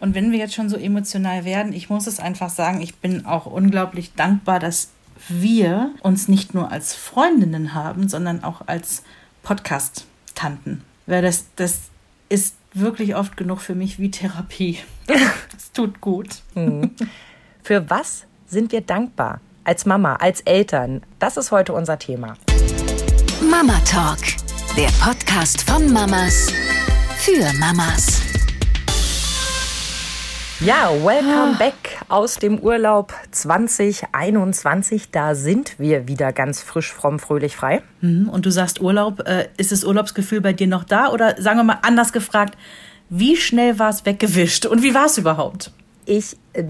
Und wenn wir jetzt schon so emotional werden, ich muss es einfach sagen, ich bin auch unglaublich dankbar, dass wir uns nicht nur als Freundinnen haben, sondern auch als Podcast-Tanten. Weil das, das ist wirklich oft genug für mich wie Therapie. Das tut gut. Mhm. Für was sind wir dankbar? Als Mama, als Eltern. Das ist heute unser Thema. Mama Talk, der Podcast von Mamas für Mamas. Ja, welcome back aus dem Urlaub 2021. Da sind wir wieder ganz frisch, fromm, fröhlich, frei. Mhm, Und du sagst Urlaub, äh, ist das Urlaubsgefühl bei dir noch da? Oder sagen wir mal anders gefragt, wie schnell war es weggewischt und wie war es überhaupt? Ich äh,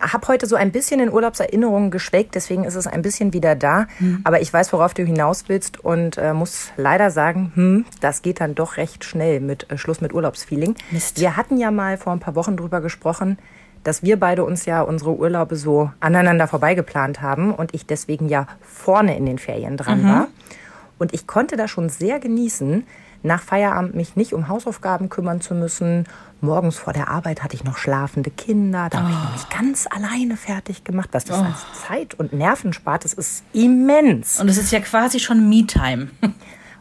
habe heute so ein bisschen in Urlaubserinnerungen geschwelgt, deswegen ist es ein bisschen wieder da. Aber ich weiß, worauf du hinaus willst und äh, muss leider sagen, hm, das geht dann doch recht schnell mit äh, Schluss mit Urlaubsfeeling. Mist. Wir hatten ja mal vor ein paar Wochen drüber gesprochen, dass wir beide uns ja unsere Urlaube so aneinander vorbeigeplant haben und ich deswegen ja vorne in den Ferien dran war. Und ich konnte da schon sehr genießen, nach Feierabend mich nicht um Hausaufgaben kümmern zu müssen. Morgens vor der Arbeit hatte ich noch schlafende Kinder. Da habe ich nicht ganz alleine fertig gemacht. Was das als Zeit und Nerven spart, das ist immens. Und es ist ja quasi schon Me-Time.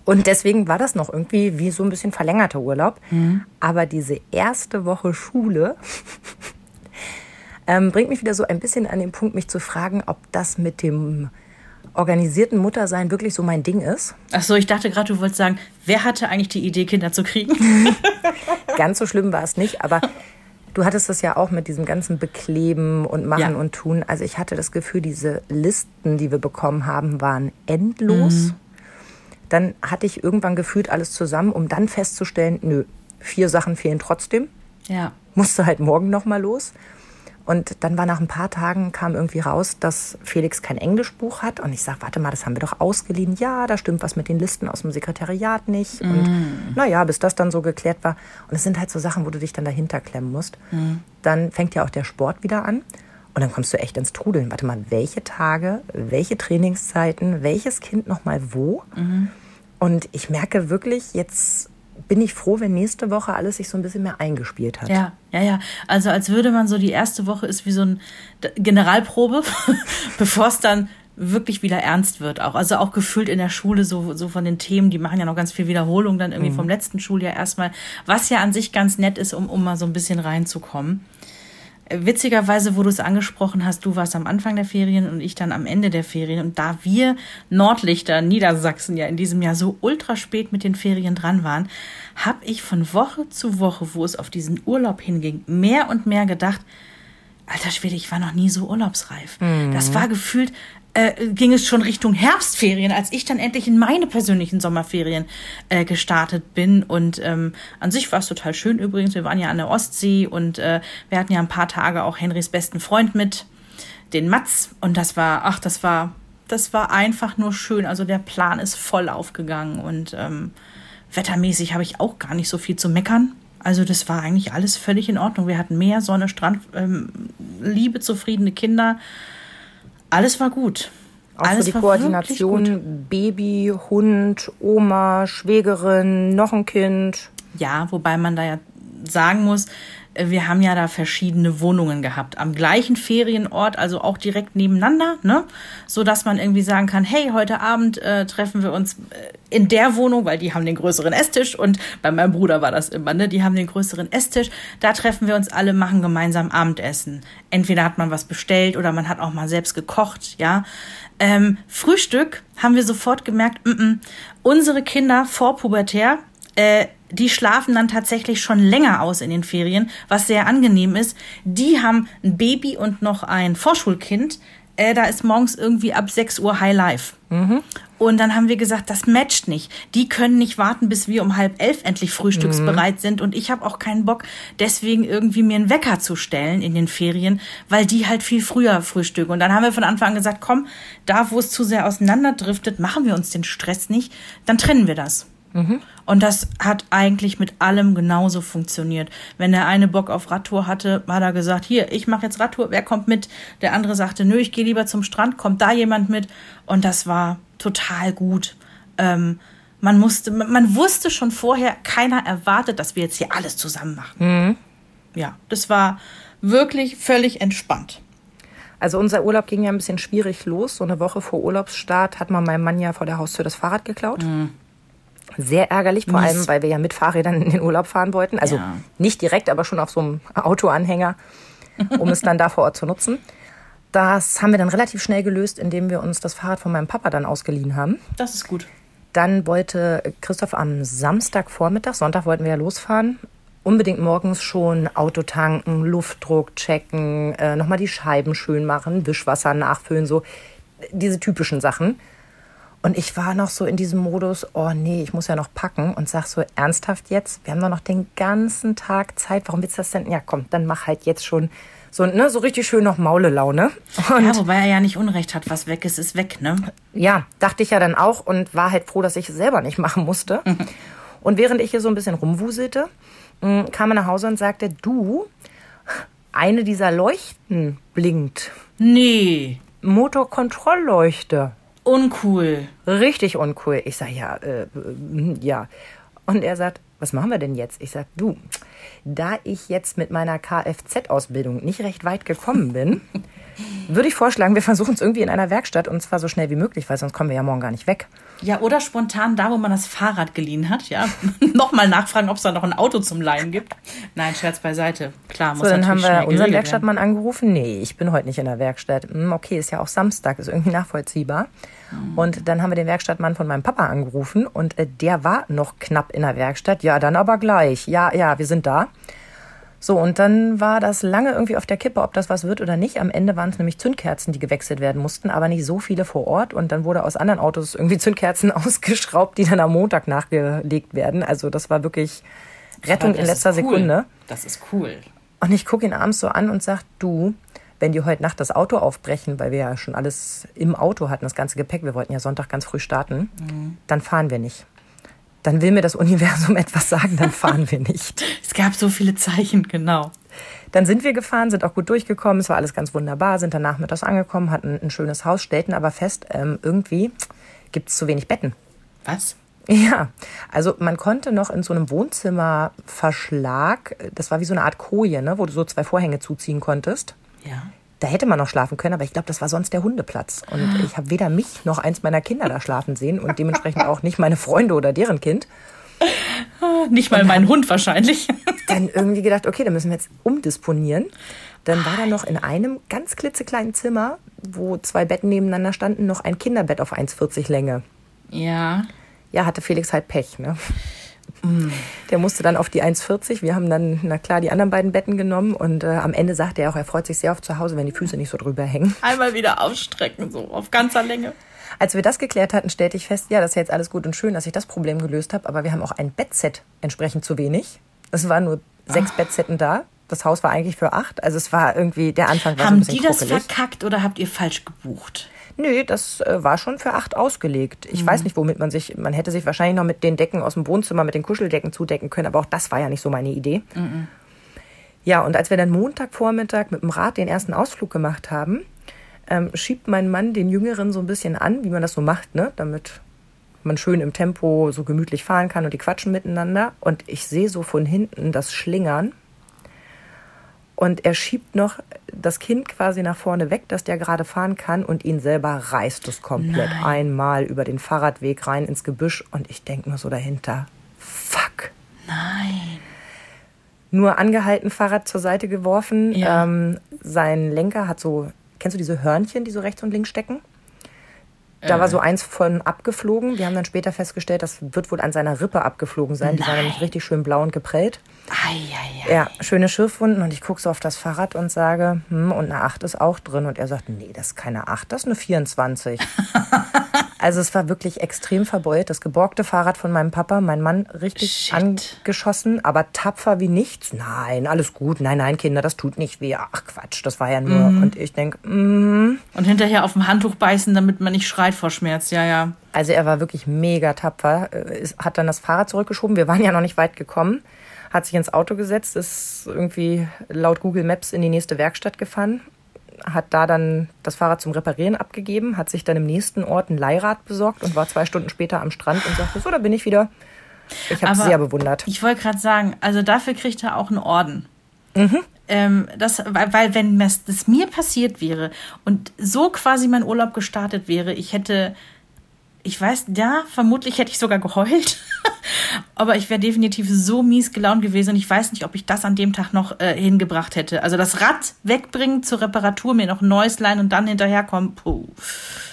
Und deswegen war das noch irgendwie wie so ein bisschen verlängerter Urlaub. Aber diese erste Woche Schule ähm, bringt mich wieder so ein bisschen an den Punkt, mich zu fragen, ob das mit dem organisierten Muttersein wirklich so mein Ding ist. Ach so, ich dachte gerade, du wolltest sagen, wer hatte eigentlich die Idee, Kinder zu kriegen? Ganz so schlimm war es nicht, aber du hattest das ja auch mit diesem ganzen Bekleben und Machen Ja. und Tun. Also ich hatte das Gefühl, diese Listen, die wir bekommen haben, waren endlos. Dann hatte ich irgendwann gefühlt alles zusammen, um dann festzustellen, nö, vier Sachen fehlen trotzdem. ja. musste halt morgen noch mal los. Und dann war nach ein paar Tagen kam irgendwie raus, dass Felix kein Englischbuch hat. Und ich sag, warte mal, das haben wir doch ausgeliehen. Ja, da stimmt was mit den Listen aus dem Sekretariat nicht. Und naja, bis das dann so geklärt war. Und es sind halt so Sachen, wo du dich dann dahinter klemmen musst. Dann fängt ja auch der Sport wieder an. Und dann kommst du echt ins Trudeln. Warte mal, welche Tage, welche Trainingszeiten, welches Kind noch mal wo? Und ich merke wirklich, jetzt bin ich froh, wenn nächste Woche alles sich so ein bisschen mehr eingespielt hat. Ja, ja, ja. Also als würde man so die erste Woche ist wie so eine Generalprobe, bevor es dann wirklich wieder ernst wird auch. Also auch gefühlt in der Schule so, so von den Themen, die machen ja noch ganz viel Wiederholung dann irgendwie vom letzten Schuljahr erstmal, was ja an sich ganz nett ist, um, um mal so ein bisschen reinzukommen. Witzigerweise, wo du es angesprochen hast, du warst am Anfang der Ferien und ich dann am Ende der Ferien. Und da wir Nordlichter Niedersachsen ja in diesem Jahr so ultra spät mit den Ferien dran waren, habe ich von Woche zu Woche, wo es auf diesen Urlaub hinging, mehr und mehr gedacht, alter Schwede, ich war noch nie so urlaubsreif. Das war gefühlt, äh, ging es schon Richtung Herbstferien, als ich dann endlich in meine persönlichen Sommerferien äh, gestartet bin. Und ähm, an sich war es total schön übrigens. Wir waren ja an der Ostsee und äh, wir hatten ja ein paar Tage auch Henrys besten Freund mit, den Mats. Und das war, ach, das war, das war einfach nur schön. Also der Plan ist voll aufgegangen und ähm, wettermäßig habe ich auch gar nicht so viel zu meckern. Also das war eigentlich alles völlig in Ordnung. Wir hatten Meer, Sonne, Strand, ähm, liebe, zufriedene Kinder. Alles war gut. Auch alles so die. Koordination, Baby, Hund, Oma, Schwägerin, noch ein Kind. Ja, wobei man da ja sagen muss, wir haben ja da verschiedene Wohnungen gehabt. Am gleichen Ferienort, also auch direkt nebeneinander, ne? So dass man irgendwie sagen kann, hey, heute Abend äh, treffen wir uns äh, in der Wohnung, weil die haben den größeren Esstisch und bei meinem Bruder war das immer, ne? Die haben den größeren Esstisch. Da treffen wir uns alle, machen gemeinsam Abendessen. Entweder hat man was bestellt oder man hat auch mal selbst gekocht, ja. Ähm, Frühstück haben wir sofort gemerkt, mm -mm, unsere Kinder vorpubertär, äh, die schlafen dann tatsächlich schon länger aus in den Ferien, was sehr angenehm ist. Die haben ein Baby und noch ein Vorschulkind. Äh, da ist morgens irgendwie ab 6 Uhr High Life. Und dann haben wir gesagt, das matcht nicht. Die können nicht warten, bis wir um halb elf endlich frühstücksbereit sind. Und ich habe auch keinen Bock, deswegen irgendwie mir einen Wecker zu stellen in den Ferien, weil die halt viel früher frühstücken. Und dann haben wir von Anfang an gesagt, komm, da wo es zu sehr auseinanderdriftet, machen wir uns den Stress nicht, dann trennen wir das. Und das hat eigentlich mit allem genauso funktioniert. Wenn der eine Bock auf Radtour hatte, hat er gesagt, hier, ich mache jetzt Radtour, wer kommt mit? Der andere sagte, nö, ich gehe lieber zum Strand, kommt da jemand mit? Und das war total gut. Ähm, man musste, man wusste schon vorher, keiner erwartet, dass wir jetzt hier alles zusammen machen. ja, das war wirklich völlig entspannt. Also unser Urlaub ging ja ein bisschen schwierig los. So eine Woche vor Urlaubsstart hat man meinem Mann ja vor der Haustür das Fahrrad geklaut. Mhm. Sehr ärgerlich, vor Mies. allem, weil wir ja mit Fahrrädern in den Urlaub fahren wollten. Also Ja. nicht direkt, aber schon auf so einem Autoanhänger, um es dann da vor Ort zu nutzen. Das haben wir dann relativ schnell gelöst, indem wir uns das Fahrrad von meinem Papa dann ausgeliehen haben. Das ist gut. Dann wollte Christoph am Samstagvormittag, Sonntag wollten wir ja losfahren, unbedingt morgens schon Auto tanken, Luftdruck checken, äh, nochmal die Scheiben schön machen, Wischwasser nachfüllen, so diese typischen Sachen. Und ich war noch so in diesem Modus, oh nee, ich muss ja noch packen und sag so ernsthaft jetzt, wir haben doch noch den ganzen Tag Zeit, warum willst du das denn? Ja, komm, dann mach halt jetzt schon so, ne, so richtig schön noch Maule-Laune. Ja, wobei er ja nicht Unrecht hat, was weg ist, ist weg, ne? ja, dachte ich ja dann auch und war halt froh, dass ich es selber nicht machen musste. Und während ich hier so ein bisschen rumwuselte, mh, kam er nach Hause und sagte, du, eine dieser Leuchten blinkt. Nee, Motorkontrollleuchte. Uncool. Richtig uncool. Ich sag ja, äh, ja. Und er sagt, was machen wir denn jetzt? Ich sag, du, da ich jetzt mit meiner Kfz-Ausbildung nicht recht weit gekommen bin, würde ich vorschlagen, wir versuchen es irgendwie in einer Werkstatt und zwar so schnell wie möglich, weil sonst kommen wir ja morgen gar nicht weg. Ja, oder spontan da, wo man das Fahrrad geliehen hat, ja. Nochmal nachfragen, ob es da noch ein Auto zum Leihen gibt. Nein, Scherz beiseite. Klar, muss So, dann haben wir unseren Werkstattmann angerufen. Nee, ich bin heute nicht in der Werkstatt. Hm, okay, ist ja auch Samstag, ist irgendwie nachvollziehbar. Und dann haben wir den Werkstattmann von meinem Papa angerufen und äh, der war noch knapp in der Werkstatt. Ja, dann aber gleich. Ja, ja, wir sind da. So, und dann war das lange irgendwie auf der Kippe, ob das was wird oder nicht. Am Ende waren es nämlich Zündkerzen, die gewechselt werden mussten, aber nicht so viele vor Ort. Und dann wurde aus anderen Autos irgendwie Zündkerzen ausgeschraubt, die dann am Montag nachgelegt werden. Also das war wirklich. Rettung in letzter cool. Sekunde. Das ist cool. Und ich gucke ihn abends so an und sag, du, wenn die heute Nacht das Auto aufbrechen, weil wir ja schon alles im Auto hatten, das ganze Gepäck, wir wollten ja Sonntag ganz früh starten, dann fahren wir nicht. Dann will mir das Universum etwas sagen, dann fahren wir nicht. Es gab so viele Zeichen, genau. Dann sind wir gefahren, sind auch gut durchgekommen, es war alles ganz wunderbar, sind dann nachmittags angekommen, hatten ein schönes Haus, stellten aber fest, ähm, irgendwie gibt es zu wenig Betten. Was? Ja, also man konnte noch in so einem Wohnzimmerverschlag, das war wie so eine Art Koje, ne, wo du so zwei Vorhänge zuziehen konntest. Ja. Da hätte man noch schlafen können, aber ich glaube, das war sonst der Hundeplatz. Und ich habe weder mich noch eins meiner Kinder da schlafen sehen und dementsprechend auch nicht meine Freunde oder deren Kind. Nicht mal mein Hund wahrscheinlich. Dann irgendwie gedacht, okay, dann müssen wir jetzt umdisponieren. Dann war da noch in einem ganz klitzekleinen Zimmer, wo zwei Betten nebeneinander standen, noch ein Kinderbett auf 1,40 Länge. Ja. Ja, hatte Felix halt Pech, ne? Der musste dann auf die 1,40. Wir haben dann, na klar, die anderen beiden Betten genommen und äh, am Ende sagte er auch, er freut sich sehr auf zu Hause, wenn die Füße nicht so drüber hängen. Einmal wieder ausstrecken, so auf ganzer Länge. Als wir das geklärt hatten, stellte ich fest, ja, das ist jetzt alles gut und schön, dass ich das Problem gelöst habe, aber wir haben auch ein Bettset entsprechend zu wenig. Es waren nur sechs Bettsetten da. Das Haus war eigentlich für acht. Also es war irgendwie, der Anfang war so ein Haben bisschen die das kruckelig. verkackt oder habt ihr falsch gebucht? Nö, das äh, war schon für acht ausgelegt. Ich weiß nicht, womit man sich, man hätte sich wahrscheinlich noch mit den Decken aus dem Wohnzimmer, mit den Kuscheldecken zudecken können, aber auch das war ja nicht so meine Idee. Ja, und als wir dann Montagvormittag mit dem Rad den ersten Ausflug gemacht haben, ähm, schiebt mein Mann den Jüngeren so ein bisschen an, wie man das so macht, ne, damit man schön im Tempo so gemütlich fahren kann und die quatschen miteinander. Und ich sehe so von hinten das Schlingern. Und er schiebt noch das Kind quasi nach vorne weg, dass der gerade fahren kann und ihn selber reißt es komplett Nein. einmal über den Fahrradweg rein ins Gebüsch und ich denke nur so dahinter, fuck. Nein. Nur angehalten, Fahrrad zur Seite geworfen. Ja. Ähm, sein Lenker hat so, kennst du diese Hörnchen, die so rechts und links stecken? Da war so eins von abgeflogen. Wir haben dann später festgestellt, das wird wohl an seiner Rippe abgeflogen sein. Die war Nein. nämlich richtig schön blau und geprellt. Eieiei. Ja, schöne Schürfwunden und ich gucke so auf das Fahrrad und sage, hm, und eine 8 ist auch drin. Und er sagt, nee, das ist keine 8, das ist eine 24. also es war wirklich extrem verbeult. Das geborgte Fahrrad von meinem Papa, mein Mann richtig Shit. angeschossen, aber tapfer wie nichts. Nein, alles gut. Nein, nein, Kinder, das tut nicht weh. Ach Quatsch, das war ja nur. Und ich denke, mm, Und hinterher auf dem Handtuch beißen, damit man nicht schreit vor Schmerz. Ja, ja. Also er war wirklich mega tapfer, äh, hat dann das Fahrrad zurückgeschoben. Wir waren ja noch nicht weit gekommen, hat sich ins Auto gesetzt, ist irgendwie laut Google Maps in die nächste Werkstatt gefahren, hat da dann das Fahrrad zum Reparieren abgegeben, hat sich dann im nächsten Ort ein Leihrad besorgt und war zwei Stunden später am Strand und sagte, so, da bin ich wieder. Ich habe sehr bewundert. Ich wollte gerade sagen, also dafür kriegt er auch einen Orden. Ähm, das, weil, weil wenn das, das mir passiert wäre und so quasi mein Urlaub gestartet wäre, ich hätte, ich weiß, ja, vermutlich hätte ich sogar geheult, aber ich wäre definitiv so mies gelaunt gewesen und ich weiß nicht, ob ich das an dem Tag noch äh, hingebracht hätte. Also das Rad wegbringen zur Reparatur, mir noch ein neues leihen und dann hinterherkommen, puh.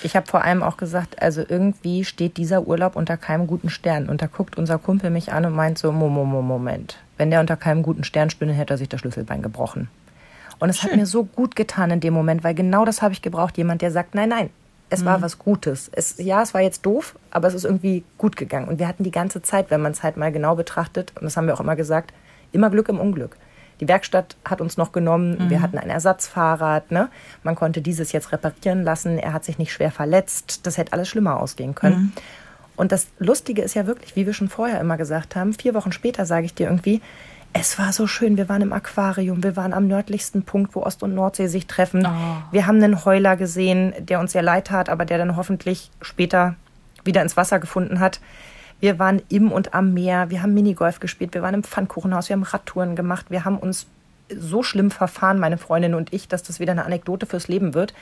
Ich habe vor allem auch gesagt, also irgendwie steht dieser Urlaub unter keinem guten Stern. Und da guckt unser Kumpel mich an und meint so, Moment, Moment. Wenn der unter keinem guten Stern stünde, hätte er sich das Schlüsselbein gebrochen. Und es hat mir so gut getan in dem Moment, weil genau das habe ich gebraucht. Jemand, der sagt, nein, nein, es war was Gutes. Es, ja, es war jetzt doof, aber es ist irgendwie gut gegangen. Und wir hatten die ganze Zeit, wenn man es halt mal genau betrachtet, und das haben wir auch immer gesagt, immer Glück im Unglück. Die Werkstatt hat uns noch genommen, wir hatten ein Ersatzfahrrad, ne? Man konnte dieses jetzt reparieren lassen, er hat sich nicht schwer verletzt, das hätte alles schlimmer ausgehen können. Und das Lustige ist ja wirklich, wie wir schon vorher immer gesagt haben, vier Wochen später sage ich dir irgendwie, es war so schön, wir waren im Aquarium, wir waren am nördlichsten Punkt, wo Ost- und Nordsee sich treffen. Wir haben einen Heuler gesehen, der uns sehr leid tat, aber der dann hoffentlich später wieder ins Wasser gefunden hat. Wir waren im und am Meer, wir haben Minigolf gespielt, wir waren im Pfannkuchenhaus, wir haben Radtouren gemacht, wir haben uns so schlimm verfahren, meine Freundin und ich, dass das wieder eine Anekdote fürs Leben wird.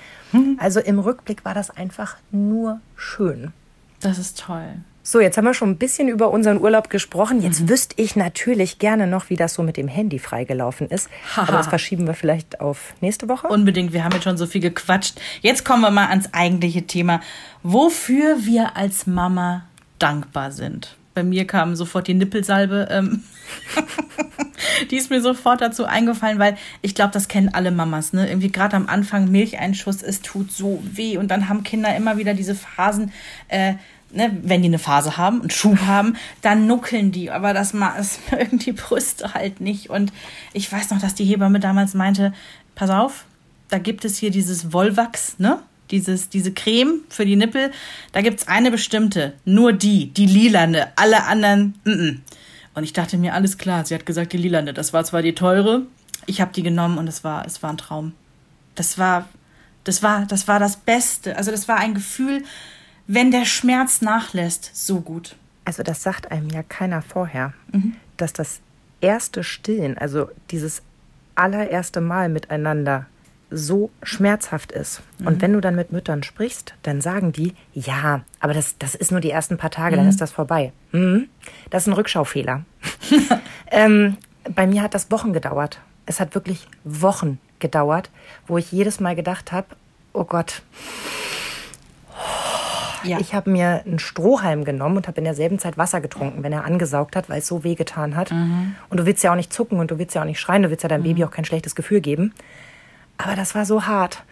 Also im Rückblick war das einfach nur schön. Das ist toll. So, jetzt haben wir schon ein bisschen über unseren Urlaub gesprochen. Jetzt wüsste ich natürlich gerne noch, wie das so mit dem Handy freigelaufen ist. Haha. Aber das verschieben wir vielleicht auf nächste Woche. Unbedingt, wir haben jetzt schon so viel gequatscht. Jetzt kommen wir mal ans eigentliche Thema, wofür wir als Mama dankbar sind. Bei mir kam sofort die Nippelsalbe. Ähm die ist mir sofort dazu eingefallen, weil ich glaube, das kennen alle Mamas. Ne? Irgendwie gerade am Anfang Milcheinschuss, es tut so weh. Und dann haben Kinder immer wieder diese Phasen, äh, ne, wenn die eine Phase haben und Schub haben, dann nuckeln die. Aber das, das mögen die Brüste halt nicht. Und ich weiß noch, dass die Hebamme damals meinte, pass auf, da gibt es hier dieses Volvax, ne? Dieses, diese Creme für die Nippel. Da gibt's eine bestimmte, nur die, die lilane. Alle anderen, mm -mm. Und ich dachte mir, alles klar, sie hat gesagt, die lilane. Das war zwar die teure, ich habe die genommen und es war, es war ein Traum. Das war, das war, das war das Beste. Also das war ein Gefühl, wenn der Schmerz nachlässt, so gut. Also das sagt einem ja keiner vorher, dass das erste Stillen, also dieses allererste Mal miteinander so schmerzhaft ist. Und wenn du dann mit Müttern sprichst, dann sagen die, ja, aber das, das ist nur die ersten paar Tage, dann ist das vorbei. Mhm. Das ist ein Rückschaufehler. ähm, bei mir hat das Wochen gedauert. Es hat wirklich Wochen gedauert, wo ich jedes Mal gedacht habe, oh Gott, Ja. ich habe mir einen Strohhalm genommen und habe in derselben Zeit Wasser getrunken, wenn er angesaugt hat, weil es so weh getan hat. Und du willst ja auch nicht zucken und du willst ja auch nicht schreien, du willst ja deinem Baby auch kein schlechtes Gefühl geben. Aber das war so hart.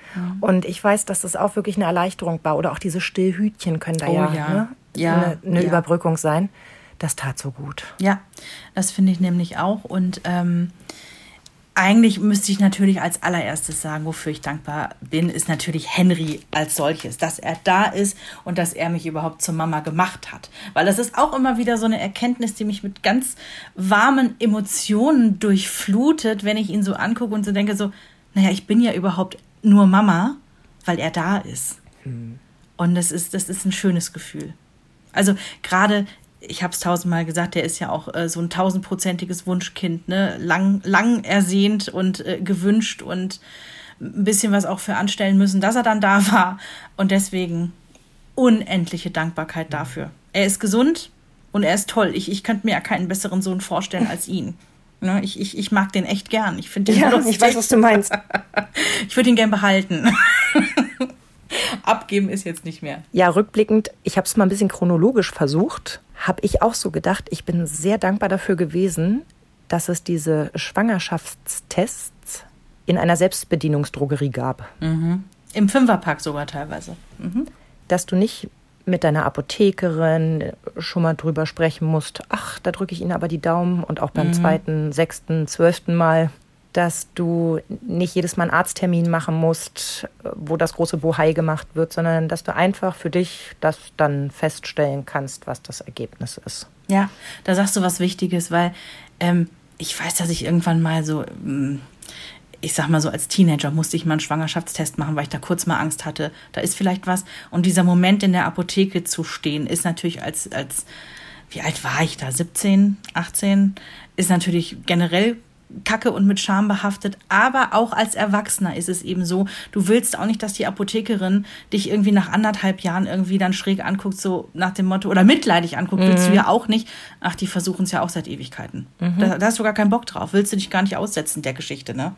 Und ich weiß, dass das auch wirklich eine Erleichterung war. Oder auch diese Stillhütchen können da Oh ja, ja. Ne, Ja, eine, eine ja. Überbrückung sein. Das tat so gut. Ja, das finde ich nämlich auch. Und ähm, eigentlich müsste ich natürlich als allererstes sagen, wofür ich dankbar bin, ist natürlich Henry als solches, dass er da ist und dass er mich überhaupt zur Mama gemacht hat. Weil das ist auch immer wieder so eine Erkenntnis, die mich mit ganz warmen Emotionen durchflutet, wenn ich ihn so angucke und so denke, so, naja, ich bin ja überhaupt nur Mama, weil er da ist. Und das ist, das ist ein schönes Gefühl. Also gerade, ich habe es tausendmal gesagt, der ist ja auch äh, so ein tausendprozentiges Wunschkind, ne? Lang, lang ersehnt und äh, gewünscht und ein bisschen was auch für anstellen müssen, dass er dann da war. Und deswegen unendliche Dankbarkeit dafür. Er ist gesund und er ist toll. Ich, ich könnte mir ja keinen besseren Sohn vorstellen als ihn. Ne? Ich, ich, ich mag den echt gern. Ich finde den Ja, lustig. ich weiß, was du meinst. Ich würde ihn gern behalten. Abgeben ist jetzt nicht mehr. Ja, rückblickend, ich habe es mal ein bisschen chronologisch versucht, habe ich auch so gedacht, ich bin sehr dankbar dafür gewesen, dass es diese Schwangerschaftstests in einer Selbstbedienungsdrogerie gab. Im Fünferpack sogar teilweise. Dass du nicht mit deiner Apothekerin schon mal drüber sprechen musst, ach, da drücke ich Ihnen aber die Daumen und auch beim zweiten, sechsten, zwölften Mal, dass du nicht jedes Mal einen Arzttermin machen musst, wo das große Bohai gemacht wird, sondern dass du einfach für dich das dann feststellen kannst, was das Ergebnis ist. Ja, da sagst du was Wichtiges, weil ähm, ich weiß, dass ich irgendwann mal so, ähm, ich sag mal so, als Teenager musste ich mal einen Schwangerschaftstest machen, weil ich da kurz mal Angst hatte. Da ist vielleicht was. Und dieser Moment in der Apotheke zu stehen, ist natürlich als, als wie alt war ich da? 17, 18? Ist natürlich generell kacke und mit Scham behaftet. Aber auch als Erwachsener ist es eben so, du willst auch nicht, dass die Apothekerin dich irgendwie nach anderthalb Jahren irgendwie dann schräg anguckt, so nach dem Motto, oder mitleidig anguckt, mhm. willst du ja auch nicht. Ach, die versuchen es ja auch seit Ewigkeiten. Mhm. Da, da, hast du gar keinen Bock drauf. Willst du dich gar nicht aussetzen, der Geschichte, ne?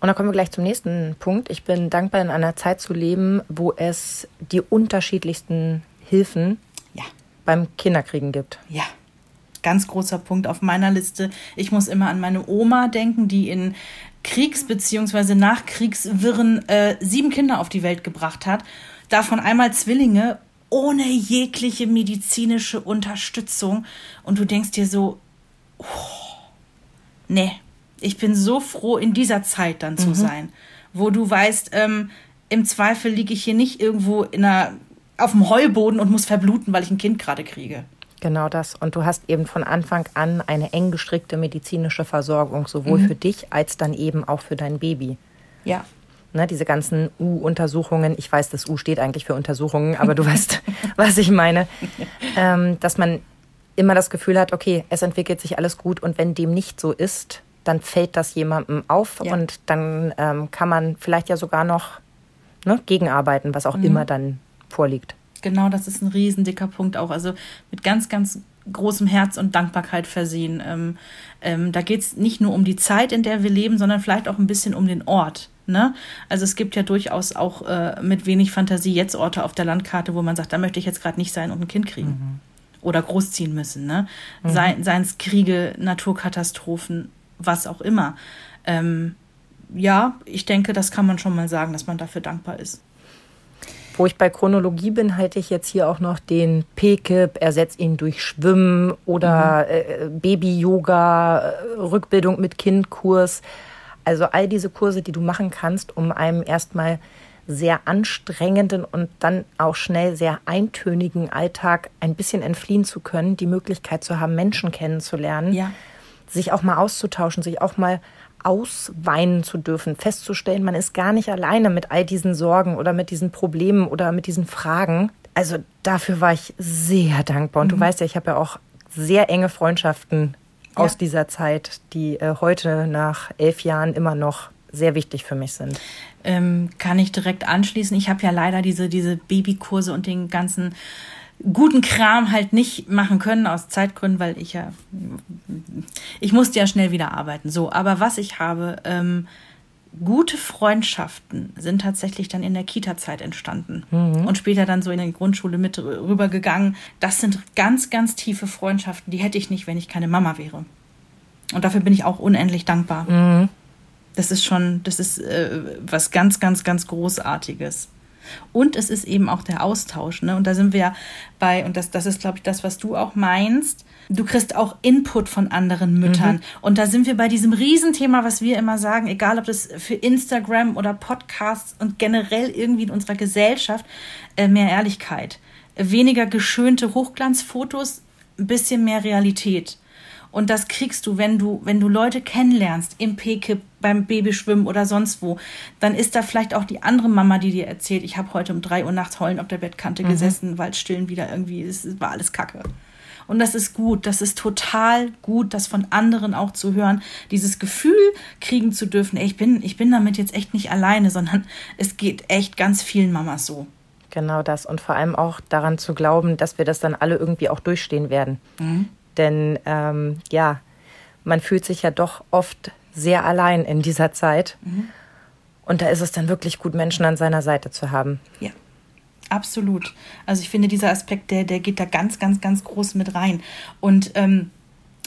Und dann kommen wir gleich zum nächsten Punkt. Ich bin dankbar, in einer Zeit zu leben, wo es die unterschiedlichsten Hilfen ja. beim Kinderkriegen gibt. Ja ganz großer Punkt auf meiner Liste. Ich muss immer an meine Oma denken, die in Kriegs- bzw. Nachkriegswirren äh, sieben Kinder auf die Welt gebracht hat. Davon einmal Zwillinge ohne jegliche medizinische Unterstützung. Und du denkst dir so, oh, nee, ich bin so froh, in dieser Zeit dann zu mhm. sein, wo du weißt, ähm, im Zweifel liege ich hier nicht irgendwo in einer, auf dem Heuboden und muss verbluten, weil ich ein Kind gerade kriege. Genau das. Und du hast eben von Anfang an eine eng gestrickte medizinische Versorgung, sowohl mhm. für dich als dann eben auch für dein Baby. Ja. Ne, diese ganzen U-Untersuchungen, ich weiß, das U steht eigentlich für Untersuchungen, aber du weißt, was ich meine, ähm, dass man immer das Gefühl hat, okay, es entwickelt sich alles gut und wenn dem nicht so ist, dann fällt das jemandem auf ja. und dann ähm, kann man vielleicht ja sogar noch ne, gegenarbeiten, was auch mhm. immer dann vorliegt. Genau, das ist ein riesen dicker Punkt auch. Also mit ganz, ganz großem Herz und Dankbarkeit versehen. Ähm, ähm, da geht es nicht nur um die Zeit, in der wir leben, sondern vielleicht auch ein bisschen um den Ort. Ne? Also es gibt ja durchaus auch äh, mit wenig Fantasie jetzt Orte auf der Landkarte, wo man sagt, da möchte ich jetzt gerade nicht sein und ein Kind kriegen. Mhm. Oder großziehen müssen. Ne? Mhm. Sei, Seien es Kriege, Naturkatastrophen, was auch immer. Ähm, ja, ich denke, das kann man schon mal sagen, dass man dafür dankbar ist. Wo ich bei Chronologie bin, halte ich jetzt hier auch noch den PKIP, ersetzt ihn durch Schwimmen oder mhm. äh, Baby-Yoga, äh, Rückbildung mit Kindkurs. Also all diese Kurse, die du machen kannst, um einem erstmal sehr anstrengenden und dann auch schnell sehr eintönigen Alltag ein bisschen entfliehen zu können, die Möglichkeit zu haben, Menschen kennenzulernen, ja. sich auch mal auszutauschen, sich auch mal ausweinen zu dürfen, festzustellen, man ist gar nicht alleine mit all diesen Sorgen oder mit diesen Problemen oder mit diesen Fragen. Also dafür war ich sehr dankbar. Und mhm. du weißt ja, ich habe ja auch sehr enge Freundschaften ja. aus dieser Zeit, die äh, heute nach elf Jahren immer noch sehr wichtig für mich sind. Ähm, kann ich direkt anschließen. Ich habe ja leider diese, diese Babykurse und den ganzen guten Kram halt nicht machen können aus Zeitgründen, weil ich ja, ich musste ja schnell wieder arbeiten. So, aber was ich habe, ähm, gute Freundschaften sind tatsächlich dann in der Kita-Zeit entstanden mhm. und später dann so in die Grundschule mit rübergegangen. Das sind ganz, ganz tiefe Freundschaften, die hätte ich nicht, wenn ich keine Mama wäre. Und dafür bin ich auch unendlich dankbar. Mhm. Das ist schon, das ist äh, was ganz, ganz, ganz Großartiges. Und es ist eben auch der Austausch. Ne? Und da sind wir ja bei, und das, das ist, glaube ich, das, was du auch meinst. Du kriegst auch Input von anderen Müttern. Mhm. Und da sind wir bei diesem Riesenthema, was wir immer sagen, egal ob das für Instagram oder Podcasts und generell irgendwie in unserer Gesellschaft, äh, mehr Ehrlichkeit. Weniger geschönte Hochglanzfotos, ein bisschen mehr Realität. Und das kriegst du, wenn du, wenn du Leute kennenlernst, im PKIP, beim Babyschwimmen oder sonst wo, dann ist da vielleicht auch die andere Mama, die dir erzählt, ich habe heute um drei Uhr nachts heulend auf der Bettkante mhm. gesessen, weil es stillen wieder irgendwie, es war alles Kacke. Und das ist gut, das ist total gut, das von anderen auch zu hören, dieses Gefühl kriegen zu dürfen, ey, ich bin, ich bin damit jetzt echt nicht alleine, sondern es geht echt ganz vielen Mamas so. Genau das und vor allem auch daran zu glauben, dass wir das dann alle irgendwie auch durchstehen werden. Mhm. Denn ähm, ja, man fühlt sich ja doch oft sehr allein in dieser Zeit. Mhm. Und da ist es dann wirklich gut, Menschen an seiner Seite zu haben. Ja, absolut. Also ich finde, dieser Aspekt, der, der geht da ganz, ganz, ganz groß mit rein. Und ähm,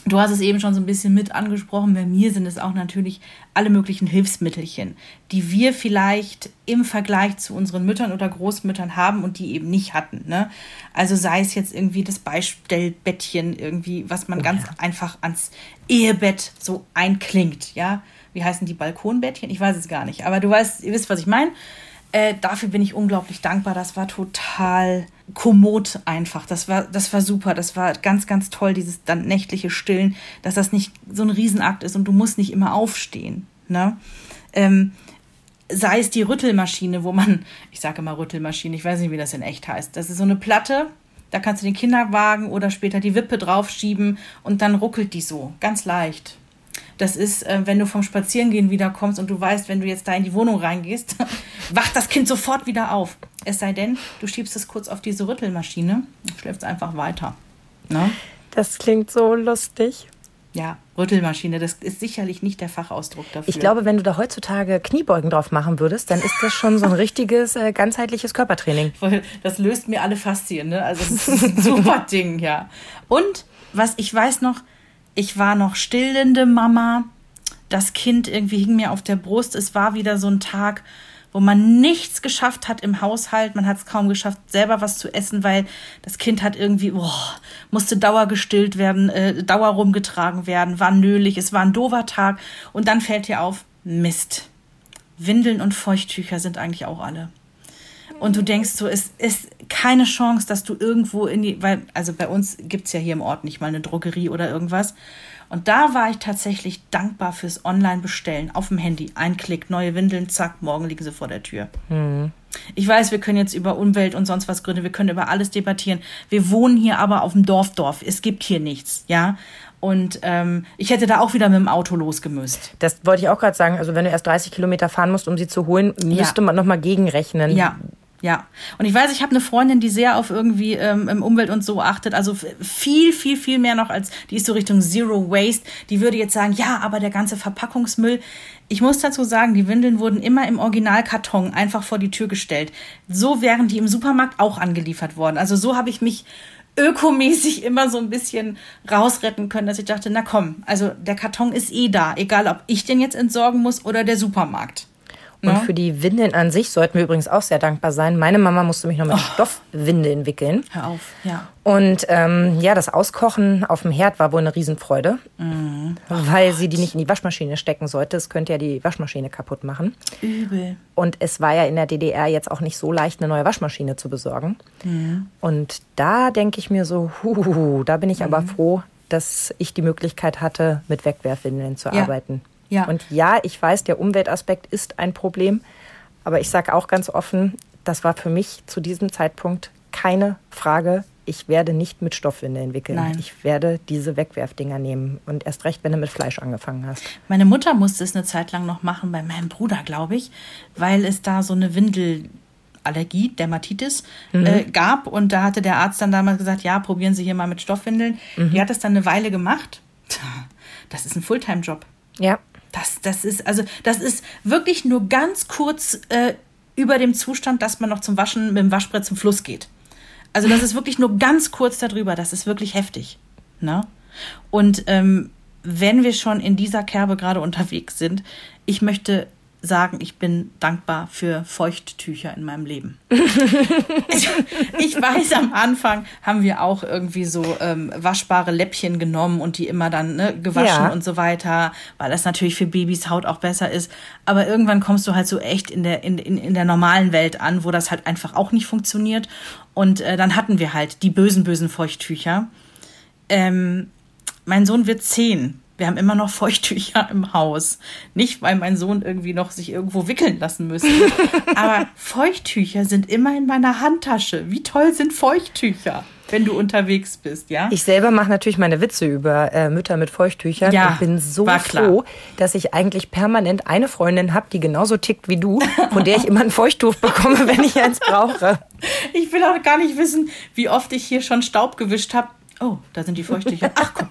Du hast es eben schon so ein bisschen mit angesprochen. Bei mir sind es auch natürlich alle möglichen Hilfsmittelchen, die wir vielleicht im Vergleich zu unseren Müttern oder Großmüttern haben und die eben nicht hatten. Ne? Also sei es jetzt irgendwie das Beistellbettchen, irgendwie, was man oh, ganz ja. einfach ans Ehebett so einklingt. Ja, wie heißen die Balkonbettchen? Ich weiß es gar nicht, aber du weißt, ihr wisst, was ich meine. Äh, dafür bin ich unglaublich dankbar. Das war total kommod einfach. Das war, das war super. Das war ganz, ganz toll, dieses dann nächtliche Stillen, dass das nicht so ein Riesenakt ist und du musst nicht immer aufstehen. Ne? Ähm, sei es die Rüttelmaschine, wo man, ich sage immer Rüttelmaschine, ich weiß nicht, wie das in echt heißt. Das ist so eine Platte, da kannst du den Kinderwagen oder später die Wippe draufschieben und dann ruckelt die so, ganz leicht Das ist, äh, wenn du vom Spazierengehen wiederkommst und du weißt, wenn du jetzt da in die Wohnung reingehst, wacht das Kind sofort wieder auf. Es sei denn, du schiebst es kurz auf diese Rüttelmaschine und schläfst einfach weiter. Ne? Das klingt so lustig. Ja, Rüttelmaschine, das ist sicherlich nicht der Fachausdruck dafür. Ich glaube, wenn du da heutzutage Kniebeugen drauf machen würdest, dann ist das schon so ein richtiges äh, ganzheitliches Körpertraining. Das löst mir alle Faszien, ne? Also das ist ein super Ding, ja. Und was ich weiß noch, ich war noch stillende Mama. Das Kind irgendwie hing mir auf der Brust. Es war wieder so ein Tag, wo man nichts geschafft hat im Haushalt. Man hat es kaum geschafft, selber was zu essen, weil das Kind hat irgendwie, boah, musste Dauer gestillt werden, äh, Dauer rumgetragen werden, war nölig, es war ein doofer Tag. Und dann fällt dir auf, Mist. Windeln und Feuchttücher sind eigentlich auch alle. Und du denkst so, es ist keine Chance, dass du irgendwo in die, weil, also bei uns gibt es ja hier im Ort nicht mal eine Drogerie oder irgendwas. Und da war ich tatsächlich dankbar fürs Online-Bestellen auf dem Handy. Ein Klick, neue Windeln, zack, morgen liegen sie vor der Tür. Mhm. Ich weiß, wir können jetzt über Umwelt und sonst was gründen, wir können über alles debattieren. Wir wohnen hier aber auf dem Dorfdorf. Es gibt hier nichts, ja. Und ähm, ich hätte da auch wieder mit dem Auto losgemüsst. Das wollte ich auch gerade sagen. Also wenn du erst 30 Kilometer fahren musst, um sie zu holen, müsste ja. man nochmal gegenrechnen. Ja, ja, und ich weiß, ich habe eine Freundin, die sehr auf irgendwie ähm, Umwelt und so achtet, also viel, viel, viel mehr noch als, die ist so Richtung Zero Waste. Die würde jetzt sagen, ja, aber der ganze Verpackungsmüll. Ich muss dazu sagen, die Windeln wurden immer im Originalkarton einfach vor die Tür gestellt. So wären die im Supermarkt auch angeliefert worden. Also so habe ich mich ökomäßig immer so ein bisschen rausretten können, dass ich dachte, na komm, also der Karton ist eh da, egal ob ich den jetzt entsorgen muss oder der Supermarkt. Und für die Windeln an sich sollten wir übrigens auch sehr dankbar sein. Meine Mama musste mich noch mit oh. Stoffwindeln wickeln. Hör auf, ja. Und ähm, ja, das Auskochen auf dem Herd war wohl eine Riesenfreude, oh weil Gott. sie die nicht in die Waschmaschine stecken sollte. Es könnte ja die Waschmaschine kaputt machen. Übel. Und es war ja in der DDR jetzt auch nicht so leicht, eine neue Waschmaschine zu besorgen. Mhm. Und da denke ich mir so, huhuhu, da bin ich mhm. aber froh, dass ich die Möglichkeit hatte, mit Wegwerfwindeln zu ja. arbeiten. Ja. Und ja, ich weiß, der Umweltaspekt ist ein Problem, aber ich sage auch ganz offen, das war für mich zu diesem Zeitpunkt keine Frage. Ich werde nicht mit Stoffwindeln wickeln. Nein. Ich werde diese Wegwerfdinger nehmen. Und erst recht, wenn du mit Fleisch angefangen hast. Meine Mutter musste es eine Zeit lang noch machen, bei meinem Bruder, glaube ich, weil es da so eine Windel. Allergie, Dermatitis mhm. äh, gab. Und da hatte der Arzt dann damals gesagt, ja, probieren Sie hier mal mit Stoffwindeln. Mhm. Die hat es dann eine Weile gemacht. Das ist ein Fulltime-Job. Ja. Das, das ist, also, das ist wirklich nur ganz kurz äh, über dem Zustand, dass man noch zum Waschen mit dem Waschbrett zum Fluss geht. Also, das ist wirklich nur ganz kurz darüber. Das ist wirklich heftig. Ne? Und ähm, wenn wir schon in dieser Kerbe gerade unterwegs sind, ich möchte sagen, ich bin dankbar für Feuchttücher in meinem Leben. ich weiß, am Anfang haben wir auch irgendwie so ähm, waschbare Läppchen genommen und die immer dann ne, gewaschen ja. und so weiter, weil das natürlich für Babys Haut auch besser ist. Aber irgendwann kommst du halt so echt in der, in, in, in der normalen Welt an, wo das halt einfach auch nicht funktioniert. Und äh, dann hatten wir halt die bösen, bösen Feuchttücher. Ähm, mein Sohn wird zehn wir haben immer noch Feuchttücher im Haus. Nicht, weil mein Sohn irgendwie noch sich irgendwo wickeln lassen müsste. aber Feuchttücher sind immer in meiner Handtasche. Wie toll sind Feuchttücher? wenn du unterwegs bist, ja? Ich selber mache natürlich meine Witze über äh, Mütter mit Feuchttüchern ja, und bin so froh, dass ich eigentlich permanent eine Freundin habe, die genauso tickt wie du, von der ich immer ein Feuchttuch bekomme, wenn ich eins brauche. Ich will auch gar nicht wissen, wie oft ich hier schon Staub gewischt habe. Oh, da sind die Feuchttücher. Ach komm,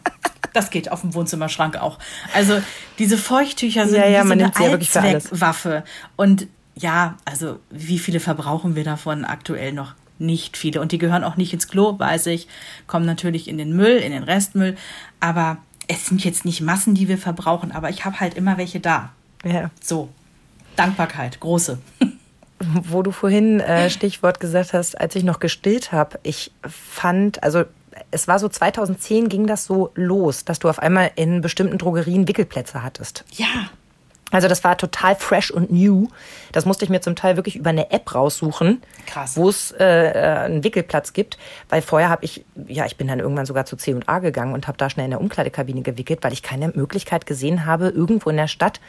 das geht auf dem Wohnzimmerschrank auch. Also diese Feuchttücher sind ja, ja, man eine Allzweckwaffe. Und ja, also wie viele verbrauchen wir davon aktuell noch? Nicht viele. Und die gehören auch nicht ins Klo, weiß ich. Kommen natürlich in den Müll, in den Restmüll. Aber es sind jetzt nicht Massen, die wir verbrauchen. Aber ich habe halt immer welche da. Ja. So. Dankbarkeit, große. Wo du vorhin äh, Stichwort gesagt hast, als ich noch gestillt habe, ich fand, also es war so 2010 ging das so los, dass du auf einmal in bestimmten Drogerien Wickelplätze hattest. Ja. Also das war total fresh und new. Das musste ich mir zum Teil wirklich über eine App raussuchen, wo es äh, äh einen Wickelplatz gibt. Weil vorher habe ich, ja, ich bin dann irgendwann sogar zu C und A gegangen und habe da schnell in der Umkleidekabine gewickelt, weil ich keine Möglichkeit gesehen habe, irgendwo in der Stadt